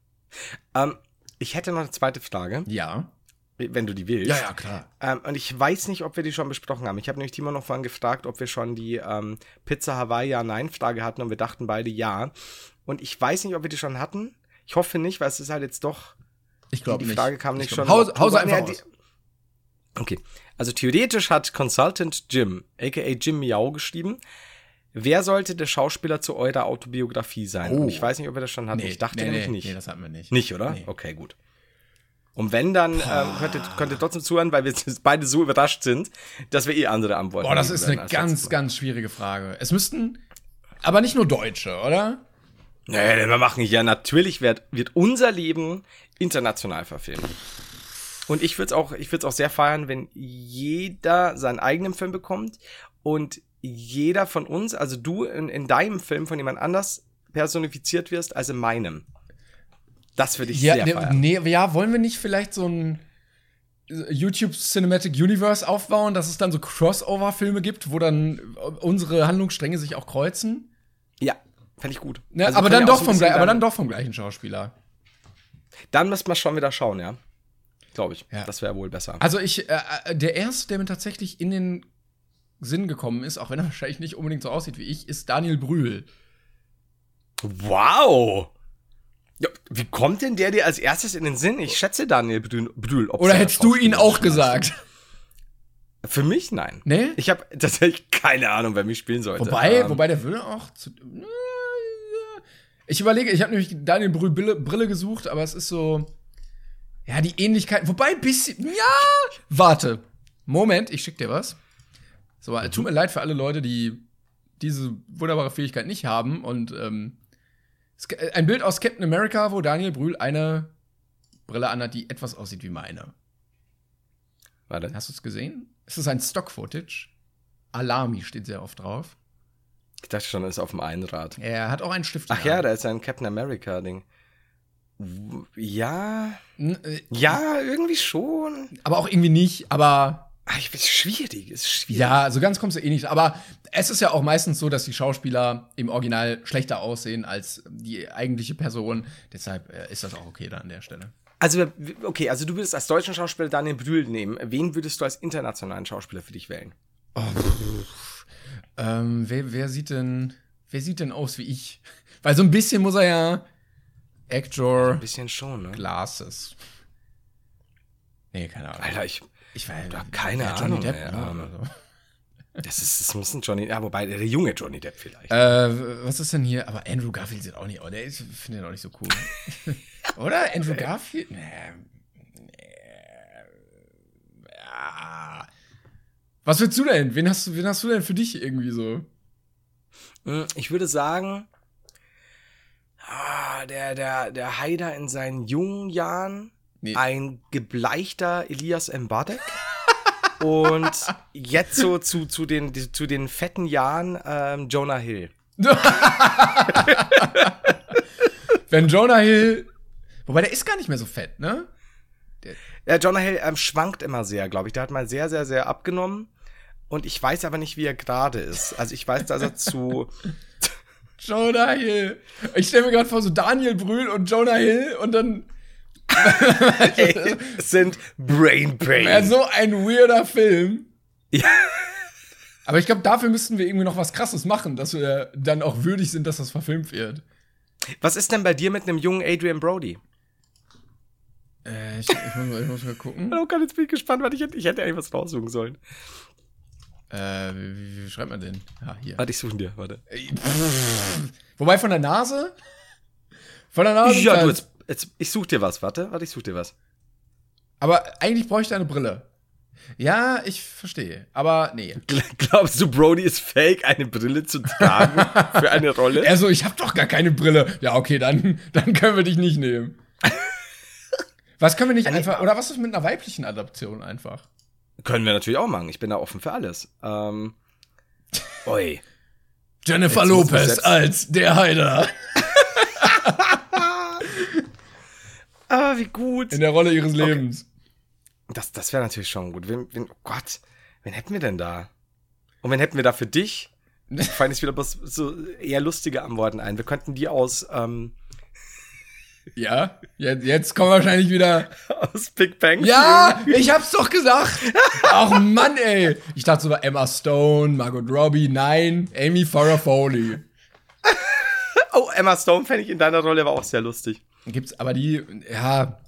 Ähm, ich hätte noch eine zweite Frage, Ja. Wenn du die willst. Ja, ja, klar. Ähm, und ich weiß nicht, ob wir die schon besprochen haben. Ich habe nämlich Timo noch vorhin gefragt, ob wir schon die ähm, Pizza Hawaii Ja-Nein-Frage hatten und wir dachten beide ja. Und ich weiß nicht, ob wir die schon hatten. Ich hoffe nicht, weil es ist halt jetzt doch. Ich glaube die nicht. Frage kam nicht Ich schon. Hause, Hause einfach Nee, aus. Okay. Also theoretisch hat Consultant Jim, aka Jim Miau, geschrieben. wer sollte der Schauspieler zu eurer Autobiografie sein? Oh. Und ich weiß nicht, ob wir das schon hatten. Nee, ich dachte nee, nämlich nee, nicht. Nee, das hatten wir nicht. Nicht, oder? Nee. Okay, gut. Und wenn, dann ähm, könnt, ihr, könnt ihr trotzdem zuhören, weil wir beide so überrascht sind, dass wir eh andere Antworten Boah, das ist eine ganz, ganz schwierige Frage. Es müssten, aber nicht nur Deutsche, oder? Nee, wir machen ja natürlich wird, wird unser Leben international verfilmt. Und ich würde es auch, ich würde es auch sehr feiern, wenn jeder seinen eigenen Film bekommt und jeder von uns, also du in, in deinem Film von jemand anders personifiziert wirst als in meinem. Das würde ich Ja, sehr ne, feiern. nee, ja, wollen wir nicht vielleicht so ein YouTube Cinematic Universe aufbauen, dass es dann so Crossover-Filme gibt, wo dann unsere Handlungsstränge sich auch kreuzen? Ja, fände ich gut. Ne, Also aber, können dann wir auch doch so vom, aber dann doch vom gleichen Schauspieler. Dann müssen wir schon wieder schauen, ja. Glaube ich. Ja. Das wäre wohl besser. Also ich, äh, äh, der erste, der mir tatsächlich in den Sinn gekommen ist, auch wenn er wahrscheinlich nicht unbedingt so aussieht wie ich, ist Daniel Brühl. Wow! Ja, wie kommt denn der dir als erstes in den Sinn? Ich schätze Daniel Brühl. Oder hättest du ihn auch gesagt? Für mich nein. Ne? Ich habe tatsächlich keine Ahnung, wer mich spielen sollte. Wobei, Ähm, wobei der würde auch zu. Ich überlege, ich habe nämlich Daniel Brühl Brille, Brille gesucht, aber es ist so. Ja, die Ähnlichkeit. Wobei, bisschen. Ja! Warte. Moment, ich schick dir was. So, tut mir leid für alle Leute, die diese wunderbare Fähigkeit nicht haben. Und ähm, ein Bild aus Captain America, wo Daniel Brühl eine Brille anhat, die etwas aussieht wie meine. Warte. Hast du es gesehen? Es ist ein Stock-Footage. Alami steht sehr oft drauf. Ich dachte schon, er ist auf dem Einrad. Er hat auch einen Stift. Ach ja, da ist ein Captain America-Ding. Ja, N- äh, ja, irgendwie schon. aber auch irgendwie nicht. Aber ich bin schwierig, ist schwierig. ja, so ganz kommst du eh nicht. Aber es ist ja auch meistens so, dass die Schauspieler im Original schlechter aussehen als die eigentliche Person. Deshalb äh, ist das auch okay da an der Stelle. Also, okay, also du würdest als deutschen Schauspieler Daniel Brühl nehmen. Wen würdest du als internationalen Schauspieler für dich wählen? Ähm, wer, wer sieht denn, wer sieht denn aus wie ich? Weil so ein bisschen muss er ja Actor Ein bisschen schon, ne? Glasses. Nee, keine Ahnung. Alter, ich, ich war hab keine ja, Ahnung, Depp, ey, ne, ähm, oder so. das ist, das muss ein Johnny, ja, wobei der junge Johnny Depp vielleicht. Äh, was ist denn hier? Aber Andrew Garfield sieht auch nicht, oh, der ist, finde den auch nicht so cool. Oder? Andrew Garfield? Nee. nee. Ja. Was willst du denn? Wen hast du, wen hast du denn für dich irgendwie so? Hm, Ich würde sagen, ah, der, der, der Haider in seinen jungen Jahren, Nee. ein gebleichter Elias Mbarek. und jetzt so zu, zu, den, zu den fetten Jahren ähm, Jonah Hill. Wenn Jonah Hill. Wobei der ist gar nicht mehr so fett, ne? Ja, Jonah Hill ähm, schwankt immer sehr, glaube ich. Der hat mal sehr, sehr, sehr abgenommen. Und ich weiß aber nicht, wie er gerade ist. Also ich weiß, dass er zu. Jonah Hill. Ich stelle mir gerade vor, so Daniel Brühl und Jonah Hill und dann Ey, sind Brain Pain. wäre so ein weirder Film. Ja. Aber ich glaube, dafür müssten wir irgendwie noch was krasses machen, dass wir dann auch würdig sind, dass das verfilmt wird. Was ist denn bei dir mit einem jungen Adrian Brody? Äh, ich, ich, muss, mal- ich muss mal gucken. Oh Gott, jetzt bin ich gespannt, weil ich hätte, ich hätte eigentlich was raussuchen sollen. Äh, wie, wie, schreibt man den? Ja, hier. Warte, ich suche ihn dir, warte. Äh. Wobei von der Nase? Von der Nase? Ja, du, jetzt, jetzt, ich suche dir was, warte, warte, ich suche dir was. Aber eigentlich bräuchte eine Brille. Ja, ich verstehe. Aber nee. Gl- Glaubst du, Brody ist fake, eine Brille zu tragen für eine Rolle? Er so, ich habe doch gar keine Brille. Ja, okay, dann, dann können wir dich nicht nehmen. Was können wir nicht einfach, oder was ist mit einer weiblichen Adaption einfach? Können wir natürlich auch machen. Ich bin da offen für alles. Ähm, oi. Jennifer Lopez als der Heider Ah, wie gut. in der Rolle ihres Lebens. Das, das wäre natürlich schon gut. Wen, wen, oh Gott, wen hätten wir denn da? Und wen hätten wir da für dich? Fallen jetzt wieder bloß so eher lustige Antworten ein. Wir könnten die aus, ähm, Ja, jetzt, jetzt kommen wahrscheinlich wieder. aus Big Bang. Ja, ich hab's doch gesagt. Ach Mann, ey. Ich dachte sogar Emma Stone, Margot Robbie, nein, Amy Farrah Foley. Oh, Emma Stone fände ich in deiner Rolle aber auch sehr lustig. Gibt's aber die, ja,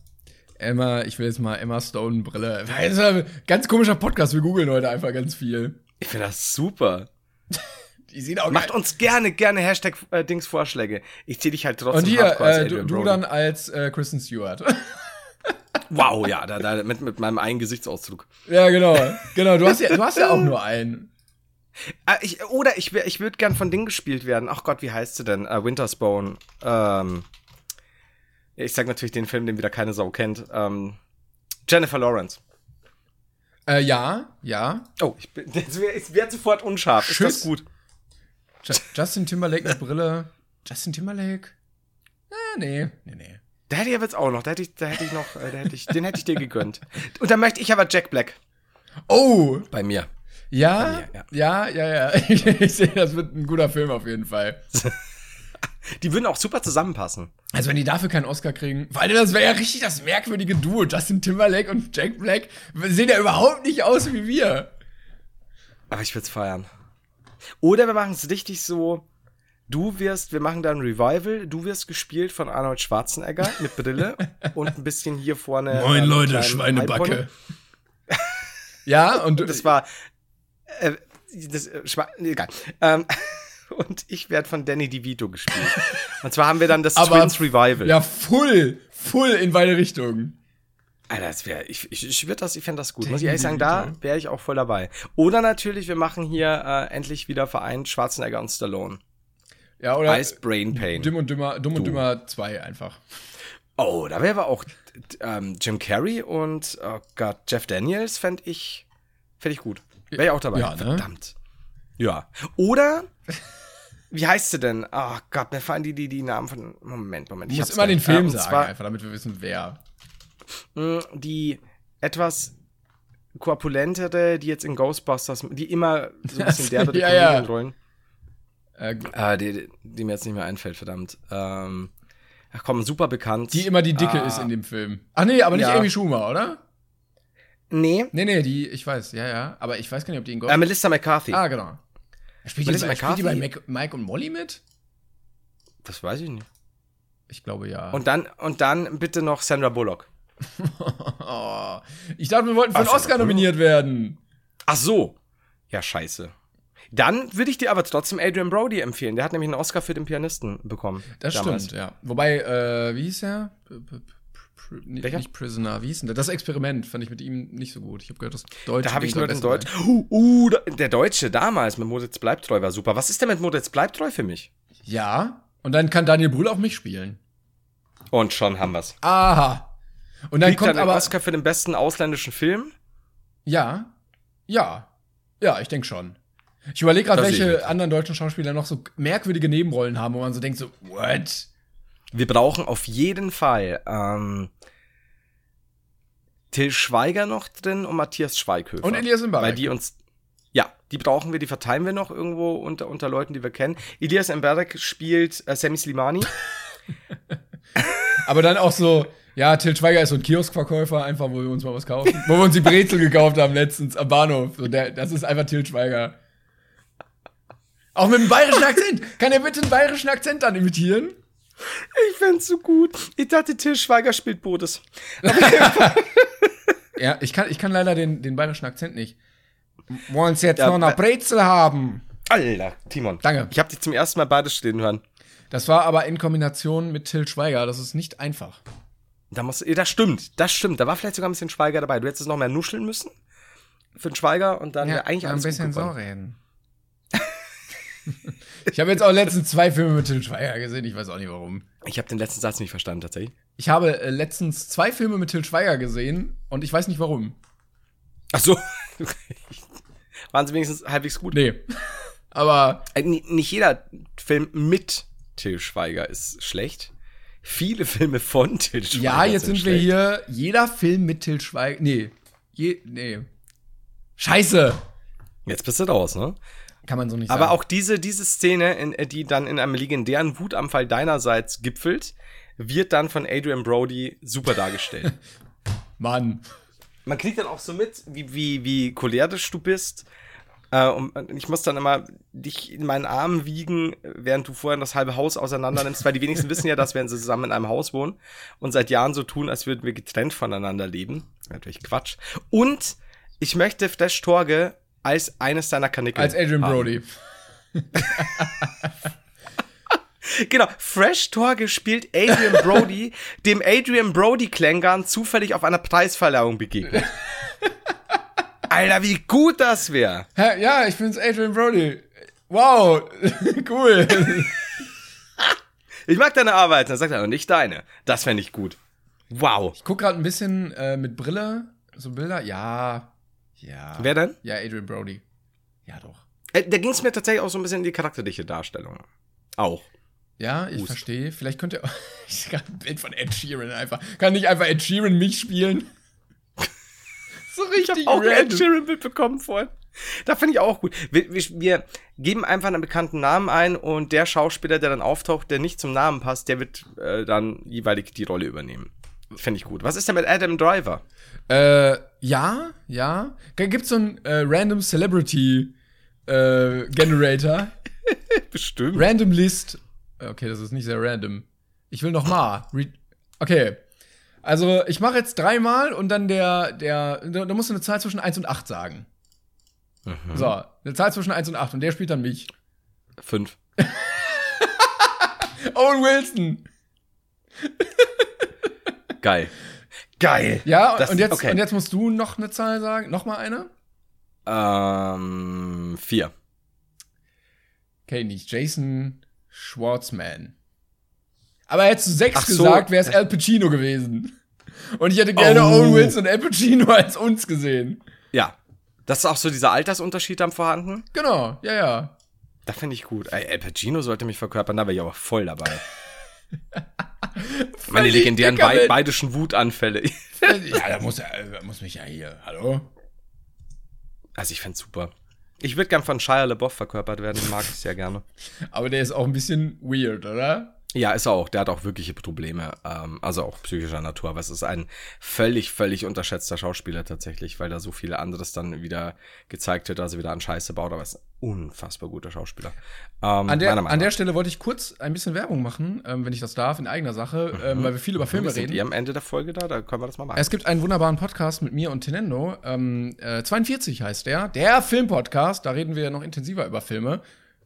Emma, ich will jetzt mal Emma Stone Brille. Das ist ein ganz komischer Podcast, wir googeln heute einfach ganz viel. Ich finde das super. Die sehen auch Macht geil. uns gerne, gerne Hashtag äh, Dings Vorschläge. Ich zähle dich halt trotzdem Und hier, äh, du, du dann als äh, Kristen Stewart. Wow, ja, da, da, mit, mit meinem einen Gesichtsausdruck. ja, genau. Genau, du hast ja, du hast ja auch nur einen. Äh, ich, oder ich, ich würde gern von Ding gespielt werden. Ach Gott, wie heißt sie denn? Äh, Wintersbone. Ähm, ich sag natürlich den Film, den wieder keine Sau kennt. Ähm, Jennifer Lawrence. Äh, ja, ja. Oh, ich, bin- ich werd sofort unscharf. Ist Tschüss. das gut? Ju- Justin Timberlake mit Brille. Justin Timberlake? Ah, nee, nee, nee. Da hätte ich aber jetzt auch noch. Da hätte ich, da hätte ich noch, äh, da hätte ich, den hätte ich dir gegönnt. Und dann möchte ich aber Jack Black Oh, bei mir. ja, mir, ja, ja, ja. Ich, ich sehe, das wird ein guter Film auf jeden Fall. Die würden auch super zusammenpassen. Also wenn die dafür keinen Oscar kriegen, weil das wäre ja richtig das merkwürdige Duo. Justin Timberlake und Jack Black sehen ja überhaupt nicht aus wie wir. Aber ich würde es feiern. Oder wir machen es richtig so. Du wirst, wir machen dann ein Revival. Du wirst gespielt von Arnold Schwarzenegger mit Brille und ein bisschen hier vorne. Moin Leute, Schweinebacke. ja, und Das war. Äh, das, äh, egal. Ähm, und ich werde von Danny DeVito gespielt. Und zwar haben wir dann das aber Twins Revival. Ja, full, full in beide Richtungen. Alter, das wäre, ich, ich, ich würde das, ich fände das gut. Muss ich ehrlich sagen, da wäre ich auch voll dabei. Oder natürlich, wir machen hier äh, endlich wieder vereint Schwarzenegger und Stallone. Ja, oder Ice Brain Pain. Dumm und Dümmer, Dumm und Du. Dümmer 2 einfach. Oh, da wäre aber auch ähm, Jim Carrey und oh Gott, Jeff Daniels fände ich, fänd ich gut. Wäre ich auch dabei. Ja, ne? Verdammt. Ja. Oder, wie heißt sie denn? Oh Gott, mir fallen die, die, die Namen von. Moment, Moment. Du ich musst hab's immer den. Film sagen, zwar, einfach, damit wir wissen, wer. mh, Die etwas korpulentere, die jetzt in Ghostbusters, die immer so ein bisschen derbe Ja, ja. Rollen. Äh, Äh, die, die mir jetzt nicht mehr einfällt, verdammt. Ähm, ach komm, super bekannt. die immer die Dicke Ah. ist in dem Film. Ach nee, aber nicht Ja. Amy Schumer, oder? Nee, Nee, nee, die, ich weiß, ja, ja. Aber ich weiß gar nicht, ob die in Ghost. äh, Melissa McCarthy. ah, genau. Spielt die, bei- spielt die bei? Mac, Mike und Molly mit? Das weiß ich nicht. Ich glaube ja. Und dann, und dann bitte noch Sandra Bullock. ich dachte, wir wollten für einen Oscar nominiert werden. Ach so. Ja, scheiße. Dann würde ich dir aber trotzdem Adrian Brody empfehlen. Der hat nämlich einen Oscar für den Pianisten bekommen. Das damals. stimmt, ja. Wobei, äh, wie hieß er? P- p- p- pr- Nicht, Welcher? nicht Prisoner, wie hieß denn der? Das Experiment fand ich mit ihm nicht so gut. Ich habe gehört, das Deutsche. Da habe ich nur soll den besser Deutsch. sein. Uh, uh, der Deutsche damals mit Moritz Bleibtreu war super. Was ist denn mit Moritz Bleibtreu für mich? Ja. Und dann kann Daniel Brühl auch mich spielen. Und schon haben wir's. Aha. Und dann Kriegt kommt dann aber. Oscar für den besten ausländischen Film? Ja. Ja. Ja, ich denke schon. Ich überlege gerade, Das welche anderen deutschen Schauspieler noch so merkwürdige Nebenrollen haben, wo man so denkt, so, what? Wir brauchen auf jeden Fall ähm, Till Schweiger noch drin und Matthias Schweighöfer. Und Elias Mbarek. Weil die uns. Ja, die brauchen wir, die verteilen wir noch irgendwo unter, unter Leuten, die wir kennen. Elias Mbarek spielt äh, Sammy Slimani. Aber dann auch so, ja, Till Schweiger ist so ein Kioskverkäufer, einfach, wo wir uns mal was kaufen. wo wir uns die Brezel gekauft haben letztens am Bahnhof. So, der, das ist einfach Till Schweiger. Auch mit einem bayerischen Akzent. Kann er bitte einen bayerischen Akzent dann imitieren? Ich find's so gut. Ich dachte, Till Schweiger spielt Bodes. Ja, ich kann, ich kann leider den, den bayerischen Akzent nicht. Wollen Sie jetzt Ja, noch eine Brezel haben? Alter, Timon. Danke. Ich habe dich zum ersten Mal beides stehen hören. Das war aber in Kombination mit Till Schweiger. Das ist nicht einfach. Da muss, das stimmt, das stimmt. Da war vielleicht sogar ein bisschen Schweiger dabei. Du hättest noch mehr nuscheln müssen für den Schweiger und dann wäre eigentlich ein bisschen so reden. ich habe jetzt auch letztens zwei Filme mit Till Schweiger gesehen. Ich weiß auch nicht warum. Ich habe den letzten Satz nicht verstanden, tatsächlich. Ich habe äh, letztens zwei Filme mit Till Schweiger gesehen und ich weiß nicht warum. Ach so. Waren sie wenigstens halbwegs gut? Nee. Aber Äh, ni- Nicht jeder Film mit Till Schweiger ist schlecht. Viele Filme von Till Schweiger ja, jetzt sind wir schlecht. hier. Jeder Film mit Till Schweiger. Nee. Je, nee. Scheiße. Jetzt bist du raus, ne? Kann man so nicht sagen. Aber auch diese, diese Szene, in, äh, die dann in einem legendären Wutanfall deinerseits gipfelt, wird dann von Adrian Brody super dargestellt. Mann. Man kriegt dann auch so mit, wie, wie, wie cholerisch du bist. Äh, und ich muss dann immer dich in meinen Armen wiegen, während du vorher das halbe Haus auseinander nimmst, weil die wenigsten wissen ja, dass wir zusammen in einem Haus wohnen und seit Jahren so tun, als würden wir getrennt voneinander leben. Natürlich Quatsch. Und ich möchte Flash Torge als eines deiner Kanickel. Als Adrian haben. Brody. Genau, Fresh Torge spielt Adrian Brody, dem Adrian Brody Klängern zufällig auf einer Preisverleihung begegnet. Alter, wie gut das wäre. Ja, ich bin's Adrian Brody. Wow, cool. Ich mag deine Arbeit. Dann sagt er, aber nicht deine. Das fände ich gut. Wow. Ich guck gerade ein bisschen äh, mit Brille, so Bilder. Ja, ja. Wer denn? Ja, Adrian Brody. Ja, doch. Äh, da ging es mir tatsächlich auch so ein bisschen in die charakterliche Darstellung. Auch. Ja, ich Hust. verstehe. Vielleicht könnte ich kann ein Bild von Ed Sheeran einfach. Kann nicht einfach Ed Sheeran mich spielen? so richtig auch ein Ed. Sheeran Bild bekommen vorhin. Da finde ich auch gut. Wir, wir, wir geben einfach einen bekannten Namen ein und der Schauspieler, der dann auftaucht, der nicht zum Namen passt, der wird äh, dann jeweilig die Rolle übernehmen. Finde ich gut. Was ist denn mit Adam Driver? Äh, ja, ja. Gibt's so einen äh, Random Celebrity äh, Generator? Bestimmt. Random List. Okay, das ist nicht sehr random. Ich will noch mal. Okay. Also, ich mache jetzt dreimal und dann der, der, da, musst du eine Zahl zwischen 1 und 8 sagen. So, eine Zahl zwischen 1 und 8 und der spielt dann mich. Fünf. Owen Wilson. Geil. Geil. Ja, Das- und, jetzt, okay. und jetzt musst du noch eine Zahl sagen. Noch mal eine? Ähm, vier. Okay, nicht Jason Schwartzman. Aber hättest du 6 Ach so. gesagt, wäre es Al Pacino gewesen. Und ich hätte gerne Oh. Owen Wilson und Al Pacino als uns gesehen. Ja. Das ist auch so dieser Altersunterschied dann vorhanden. Genau, ja, ja. Da finde ich gut. Ey, Al Pacino sollte mich verkörpern, da wäre ich aber voll dabei. Meine legendären Be beidischen Wutanfälle. Ja, da muss, er, da muss mich ja hier. Hallo? Also ich fände super. Ich würde gern von Shia LaBeouf verkörpert werden, den mag ich sehr gerne. Aber der ist auch ein bisschen weird, oder? Ja, ist er auch. Der hat auch wirkliche Probleme, ähm, also auch psychischer Natur. Aber es ist ein völlig, völlig unterschätzter Schauspieler tatsächlich, weil da so viele anderes dann wieder gezeigt wird, er wieder an Scheiße baut. Aber er ist ein unfassbar guter Schauspieler. Ähm, An der, an der. Stelle wollte ich kurz ein bisschen Werbung machen, ähm, wenn ich das darf, in eigener Sache, ähm, weil wir viel über Filme wir sind reden. am Ende der Folge da, da können wir das mal machen. Es gibt einen wunderbaren Podcast mit mir und Tenendo. Ähm, äh, 42 heißt der. Der Filmpodcast. Da reden wir noch intensiver über Filme,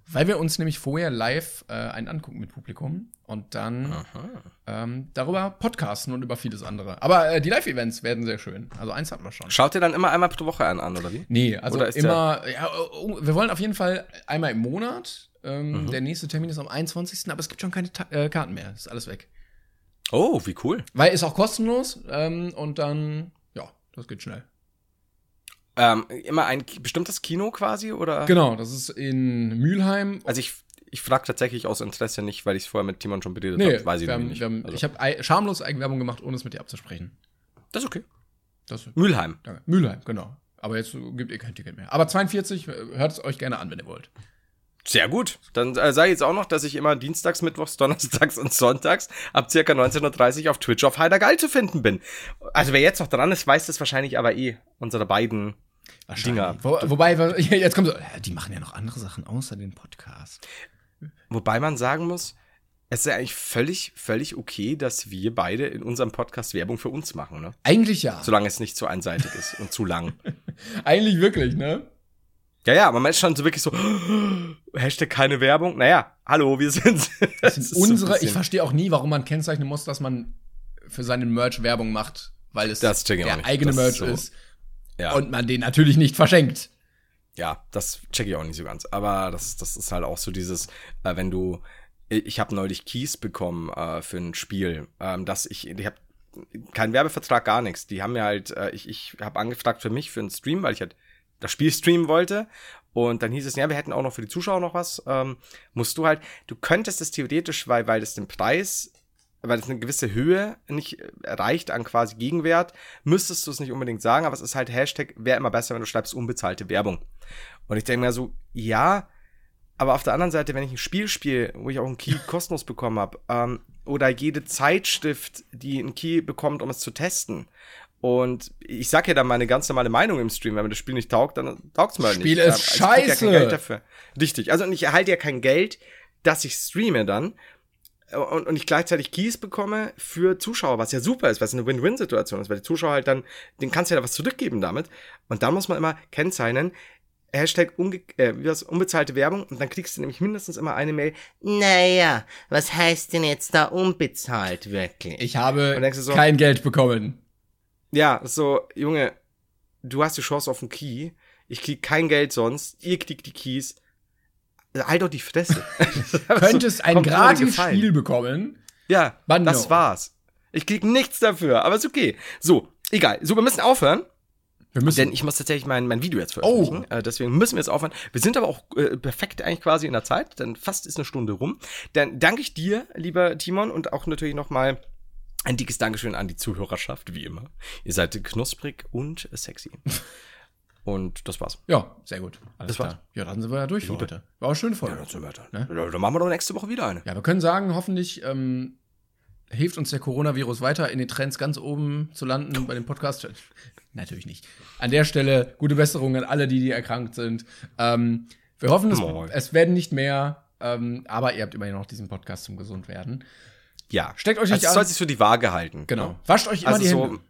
weil wir uns nämlich vorher live äh, einen angucken mit Publikum und dann ähm, darüber podcasten und über vieles andere. Aber äh, die Live-Events werden sehr schön. Also eins hatten wir schon. Schaut ihr dann immer einmal pro Woche einen an, oder wie? Nee, also immer, ja, oh, wir wollen auf jeden Fall einmal im Monat. Ähm, Der nächste Termin ist am 21. Aber es gibt schon keine Ta äh, Karten mehr. Ist alles weg. Oh, wie cool. Weil ist auch kostenlos ähm, und dann, ja, das geht schnell. Ähm, immer ein bestimmtes Kino quasi, oder? Genau, das ist in Mülheim. Also ich, ich frage tatsächlich aus Interesse nicht, weil ich es vorher mit Timon schon beredet Nee, habe. Weiß ich haben, nicht. haben, also, ich habe schamlos Eigenwerbung gemacht, ohne es mit dir abzusprechen. das ist okay. Das, Mülheim. danke. Mülheim, genau. Aber jetzt gibt ihr kein Ticket mehr. Aber 42, äh, hört es euch gerne an, wenn ihr wollt. Sehr gut. Dann äh, sage ich jetzt auch noch, dass ich immer dienstags, mittwochs, donnerstags und sonntags ab circa 19.30 Uhr auf Twitch auf Heider Geil zu finden bin. Also wer jetzt noch dran ist, weiß das wahrscheinlich aber eh. Unsere beiden Dinger. Wo, wobei, wir- jetzt kommt so, die machen ja noch andere Sachen außer den Podcast. Wobei man sagen muss, es ist ja eigentlich völlig, völlig okay, dass wir beide in unserem Podcast Werbung für uns machen, ne? Eigentlich ja. Solange es nicht zu einseitig ist und zu lang. Eigentlich wirklich, ne? Ja, ja, aber man ist schon so wirklich so, Hashtag keine Werbung. Naja, hallo, wir sind. Das ist sind so unsere, ich bisschen- verstehe auch nie, warum man kennzeichnen muss, dass man für seinen Merch Werbung macht, weil es ich der eigene Das Merch ist so- ist Ja, und man den natürlich nicht verschenkt. ja, das check ich auch nicht so ganz. Aber das, das ist halt auch so dieses, äh, wenn du, ich habe neulich Keys bekommen äh, für ein Spiel, ähm, dass ich, ich habe keinen Werbevertrag, gar nichts. Die haben mir halt, äh, ich, ich habe angefragt für mich für einen Stream, weil ich halt das Spiel streamen wollte. Und dann hieß es, ja, wir hätten auch noch für die Zuschauer noch was. Ähm, musst du halt, du könntest es theoretisch, weil, weil es den Preis, weil es eine gewisse Höhe nicht äh, erreicht an quasi Gegenwert, müsstest du es nicht unbedingt sagen, aber es ist halt Hashtag, wäre immer besser, wenn du schreibst unbezahlte Werbung. Und ich denke mir so, ja, aber auf der anderen Seite, wenn ich ein Spiel spiele, wo ich auch einen Key kostenlos bekommen habe, ähm, oder jede Zeitschrift, die einen Key bekommt, um es zu testen. Und ich sag ja dann meine ganz normale Meinung im Stream, wenn mir das Spiel nicht taugt, dann taugt's mir halt Spiel nicht. ist Ähm, ich scheiße. Ja kein Geld dafür. Richtig. Also und ich erhalte ja kein Geld, dass ich streame dann. Und, und ich gleichzeitig Keys bekomme für Zuschauer, was ja super ist, was eine Win-Win-Situation ist, weil die Zuschauer halt dann, den kannst du ja was zurückgeben damit. Und da muss man immer kennzeichnen, Hashtag unge äh, das, unbezahlte Werbung und dann kriegst du nämlich mindestens immer eine Mail. Naja, was heißt denn jetzt da unbezahlt wirklich? Ich habe so- kein Geld bekommen. Ja, so, Junge, du hast die Chance auf einen Key. Ich krieg kein Geld sonst. Ihr kriegt die Keys. Halt doch die Fresse. Könntest ein gratis. Spiel bekommen. Ja, Bando. das war's. Ich krieg nichts dafür, aber ist okay. So, egal. So, wir müssen aufhören. Wir müssen. Denn ich muss tatsächlich mein, mein Video jetzt veröffentlichen. Äh, deswegen müssen wir jetzt aufhören. Wir sind aber auch äh, perfekt eigentlich quasi in der Zeit, denn fast ist eine Stunde rum. Dann danke ich dir, lieber Timon, und auch natürlich nochmal ein dickes Dankeschön an die Zuhörerschaft, wie immer. Ihr seid knusprig und sexy. und das war's. ja, sehr gut. Alles Das war's. klar. Ja, dann sind wir ja durch für heute. War auch schön voll. Ja, dann, sind wir dann. Ne? Ja, dann machen wir doch nächste Woche wieder eine. Ja, wir können sagen, hoffentlich ähm, hilft uns der Coronavirus weiter, in den Trends ganz oben zu landen bei dem Podcast. Natürlich nicht. An der Stelle gute Besserung an alle, die, die erkrankt sind. Ähm, wir hoffen, es, es werden nicht mehr, ähm, aber ihr habt immerhin noch diesen Podcast zum Gesundwerden. Ja. Steckt euch nicht also, an. soll sich für die Waage halten. Genau. Ne? Wascht euch immer Also die so, Hände.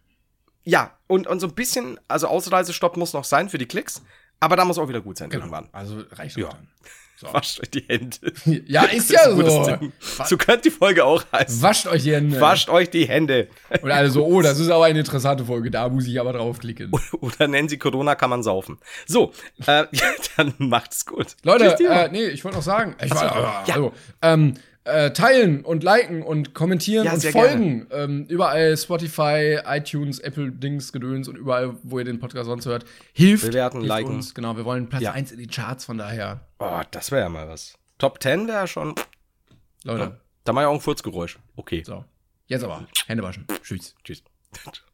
Ja, und, und so ein bisschen, also Ausreisestopp muss noch sein für die Klicks, aber da muss auch wieder gut sein Genau. irgendwann. Also reicht Ja. dann. So. Wascht euch die Hände. Ja, ist ja gutes so. So könnte die Folge auch heißen. Wascht euch die Hände. Wascht euch die Hände. Und alle so, oh, das ist aber eine interessante Folge, da muss ich aber draufklicken. Oder nennen sie Corona, kann man saufen. So, äh, dann macht's gut. Leute, äh, nee, ich wollte noch sagen, ich war, ja. also, ähm, äh, teilen und liken und kommentieren Ja, und folgen. Ähm, überall Spotify, iTunes, Apple Dings, Gedöns und überall, wo ihr den Podcast sonst hört. Hilft. Bewerten, hilft liken. Uns. Genau, wir wollen Platz Ja. 1 in die Charts, von daher. oh, das wäre ja mal was. Top 10 wäre schon. Leute, Da mache ich auch ein Furzgeräusch. Okay. so. Jetzt aber. Hände waschen. Tschüss. Tschüss.